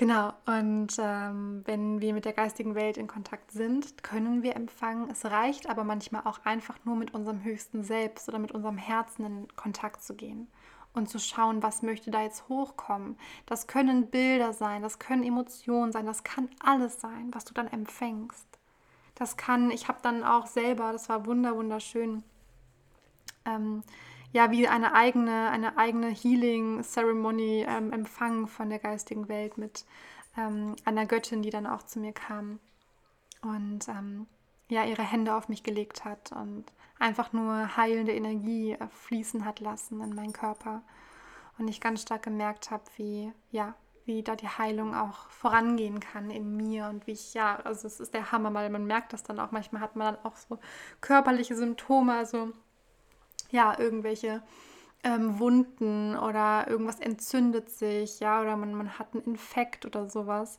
Genau, und ähm, wenn wir mit der geistigen Welt in Kontakt sind, können wir empfangen. Es reicht aber manchmal auch einfach nur mit unserem höchsten Selbst oder mit unserem Herzen in Kontakt zu gehen und zu schauen, was möchte da jetzt hochkommen. Das können Bilder sein, das können Emotionen sein, das kann alles sein, was du dann empfängst. Das kann, ich habe dann auch selber, das war wunder wunderschön, ähm, ja wie eine eigene, eine eigene Healing-Ceremony ähm, empfangen von der geistigen Welt mit ähm, einer Göttin, die dann auch zu mir kam und ähm, ja ihre Hände auf mich gelegt hat und einfach nur heilende Energie äh, fließen hat lassen in meinen Körper. Und ich ganz stark gemerkt habe, wie ja wie da die Heilung auch vorangehen kann in mir und wie ich, ja, also es ist der Hammer, weil man merkt das dann auch, manchmal hat man dann auch so körperliche Symptome, also ja, irgendwelche ähm, Wunden oder irgendwas entzündet sich, ja, oder man, man hat einen Infekt oder sowas.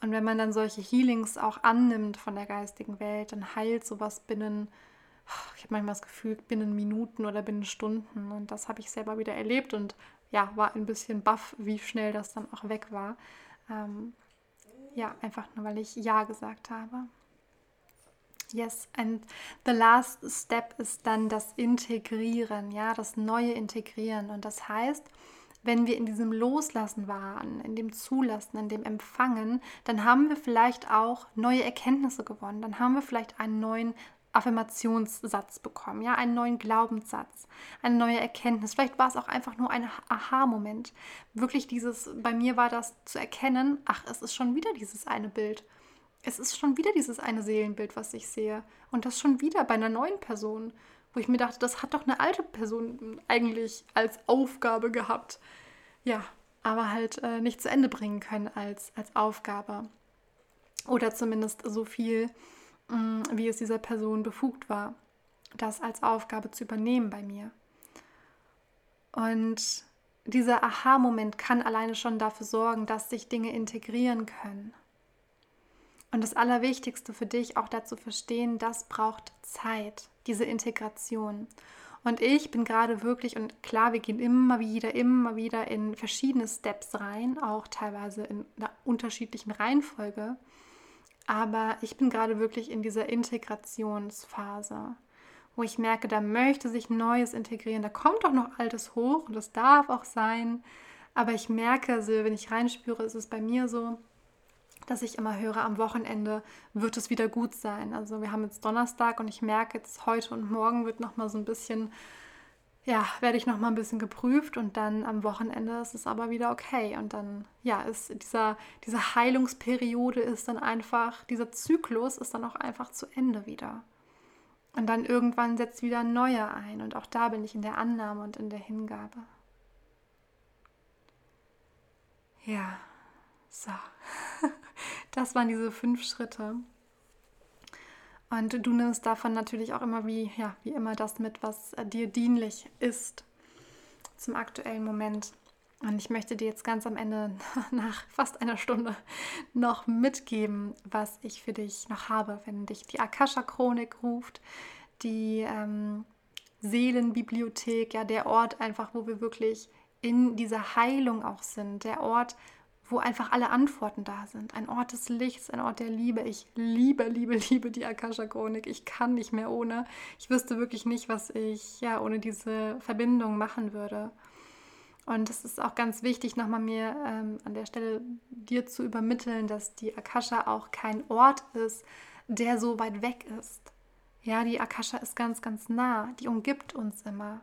Und wenn man dann solche Healings auch annimmt von der geistigen Welt, dann heilt sowas binnen, ich habe manchmal das Gefühl, binnen Minuten oder binnen Stunden. Und das habe ich selber wieder erlebt und ja, war ein bisschen baff, wie schnell das dann auch weg war. Ähm, ja, einfach nur, weil ich Ja gesagt habe. Yes, and the last step ist dann das Integrieren, ja, das neue Integrieren. Und das heißt, wenn wir in diesem Loslassen waren, in dem Zulassen, in dem Empfangen, dann haben wir vielleicht auch neue Erkenntnisse gewonnen. Dann haben wir vielleicht einen neuen Affirmationssatz bekommen, ja, einen neuen Glaubenssatz, eine neue Erkenntnis. Vielleicht war es auch einfach nur ein Aha-Moment. Wirklich dieses, bei mir war das zu erkennen, ach, es ist schon wieder dieses eine Bild. Es ist schon wieder dieses eine Seelenbild, was ich sehe. Und das schon wieder bei einer neuen Person, wo ich mir dachte, das hat doch eine alte Person eigentlich als Aufgabe gehabt. Ja, aber halt äh, nicht zu Ende bringen können als, als Aufgabe. Oder zumindest so viel, mh, mm, wie es dieser Person befugt war, das als Aufgabe zu übernehmen bei mir. Und dieser Aha-Moment kann alleine schon dafür sorgen, dass sich Dinge integrieren können. Und das Allerwichtigste für dich auch dazu verstehen, das braucht Zeit, diese Integration. Und ich bin gerade wirklich, und klar, wir gehen immer wieder, immer wieder in verschiedene Steps rein, auch teilweise in einer unterschiedlichen Reihenfolge. Aber ich bin gerade wirklich in dieser Integrationsphase, wo ich merke, da möchte sich Neues integrieren. Da kommt auch noch Altes hoch und das darf auch sein. Aber ich merke, also wenn ich reinspüre, ist es bei mir so, dass ich immer höre, am Wochenende wird es wieder gut sein. Also wir haben jetzt Donnerstag und ich merke jetzt heute und morgen wird noch mal so ein bisschen, ja, werde ich noch mal ein bisschen geprüft und dann am Wochenende ist es aber wieder okay. Und dann, ja, ist dieser, diese Heilungsperiode ist dann einfach, dieser Zyklus ist dann auch einfach zu Ende wieder. Und dann irgendwann setzt wieder ein neuer ein. Und auch da bin ich in der Annahme und in der Hingabe. Ja, so. Das waren diese fünf Schritte. Und du nimmst davon natürlich auch immer wie, ja, wie immer das mit, was äh, dir dienlich ist zum aktuellen Moment. Und ich möchte dir jetzt ganz am Ende, nach fast einer Stunde, noch mitgeben, was ich für dich noch habe, wenn dich die Akasha-Chronik ruft, die ähm, Seelenbibliothek, ja, der Ort einfach, wo wir wirklich in dieser Heilung auch sind, der Ort, wo einfach alle Antworten da sind. Ein Ort des Lichts, ein Ort der Liebe. Ich liebe, liebe, liebe die Akasha-Chronik. Ich kann nicht mehr ohne. Ich wüsste wirklich nicht, was ich ja ohne diese Verbindung machen würde. Und es ist auch ganz wichtig, nochmal mir ähm, an der Stelle dir zu übermitteln, dass die Akasha auch kein Ort ist, der so weit weg ist. Ja, die Akasha ist ganz, ganz nah. Die umgibt uns immer.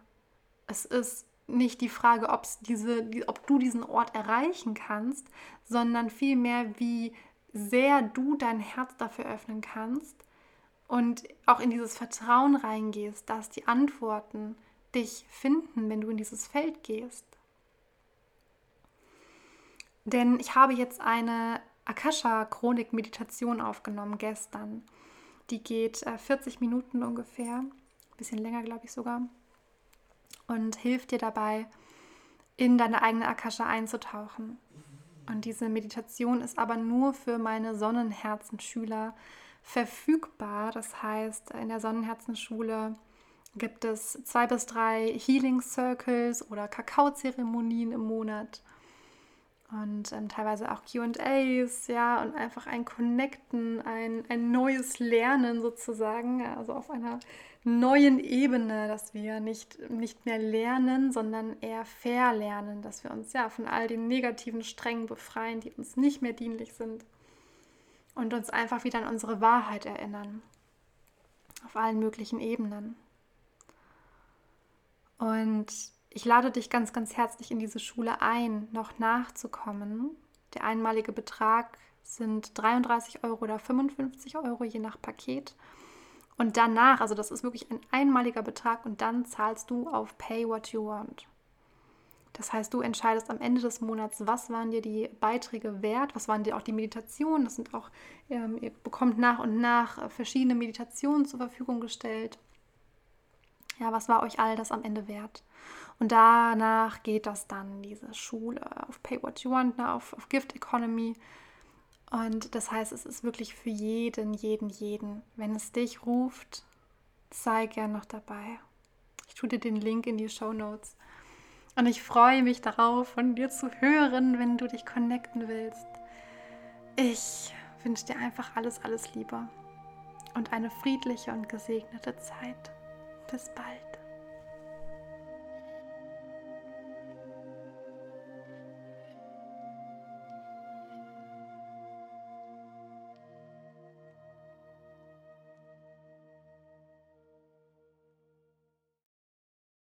Es ist nicht die Frage, ob's diese, ob du diesen Ort erreichen kannst, sondern vielmehr, wie sehr du dein Herz dafür öffnen kannst und auch in dieses Vertrauen reingehst, dass die Antworten dich finden, wenn du in dieses Feld gehst. Denn ich habe jetzt eine Akasha-Chronik-Meditation aufgenommen gestern. Die geht 40 äh, Minuten ungefähr, ein bisschen länger, glaube ich sogar und hilft dir dabei, in deine eigene Akasha einzutauchen. Und diese Meditation ist aber nur für meine Sonnenherzenschüler verfügbar. Das heißt, in der Sonnenherzenschule gibt es zwei bis drei Healing Circles oder Kakaozeremonien im Monat und ähm, teilweise auch QAs, ja, und einfach ein Connecten, ein, ein neues Lernen sozusagen, also auf einer neuen Ebene, dass wir nicht, nicht mehr lernen, sondern eher verlernen, dass wir uns ja von all den negativen Strängen befreien, die uns nicht mehr dienlich sind und uns einfach wieder an unsere Wahrheit erinnern. Auf allen möglichen Ebenen. Und ich lade dich ganz, ganz herzlich in diese Schule ein, noch nachzukommen. Der einmalige Betrag sind 33 Euro oder 55 Euro, je nach Paket. Und danach, also das ist wirklich ein einmaliger Betrag und dann zahlst du auf Pay What You Want. Das heißt, du entscheidest am Ende des Monats, was waren dir die Beiträge wert, was waren dir auch die Meditationen. Das sind auch, ähm, ihr bekommt nach und nach verschiedene Meditationen zur Verfügung gestellt. Ja, was war euch all das am Ende wert? Und danach geht das dann, diese Schule auf Pay What You Want, ne, auf, auf Gift Economy. Und das heißt, es ist wirklich für jeden, jeden, jeden. Wenn es dich ruft, sei gern noch dabei. Ich tue dir den Link in die Show Notes. Und ich freue mich darauf, von dir zu hören, wenn du dich connecten willst. Ich wünsche dir einfach alles, alles Liebe und eine friedliche und gesegnete Zeit. Bis bald.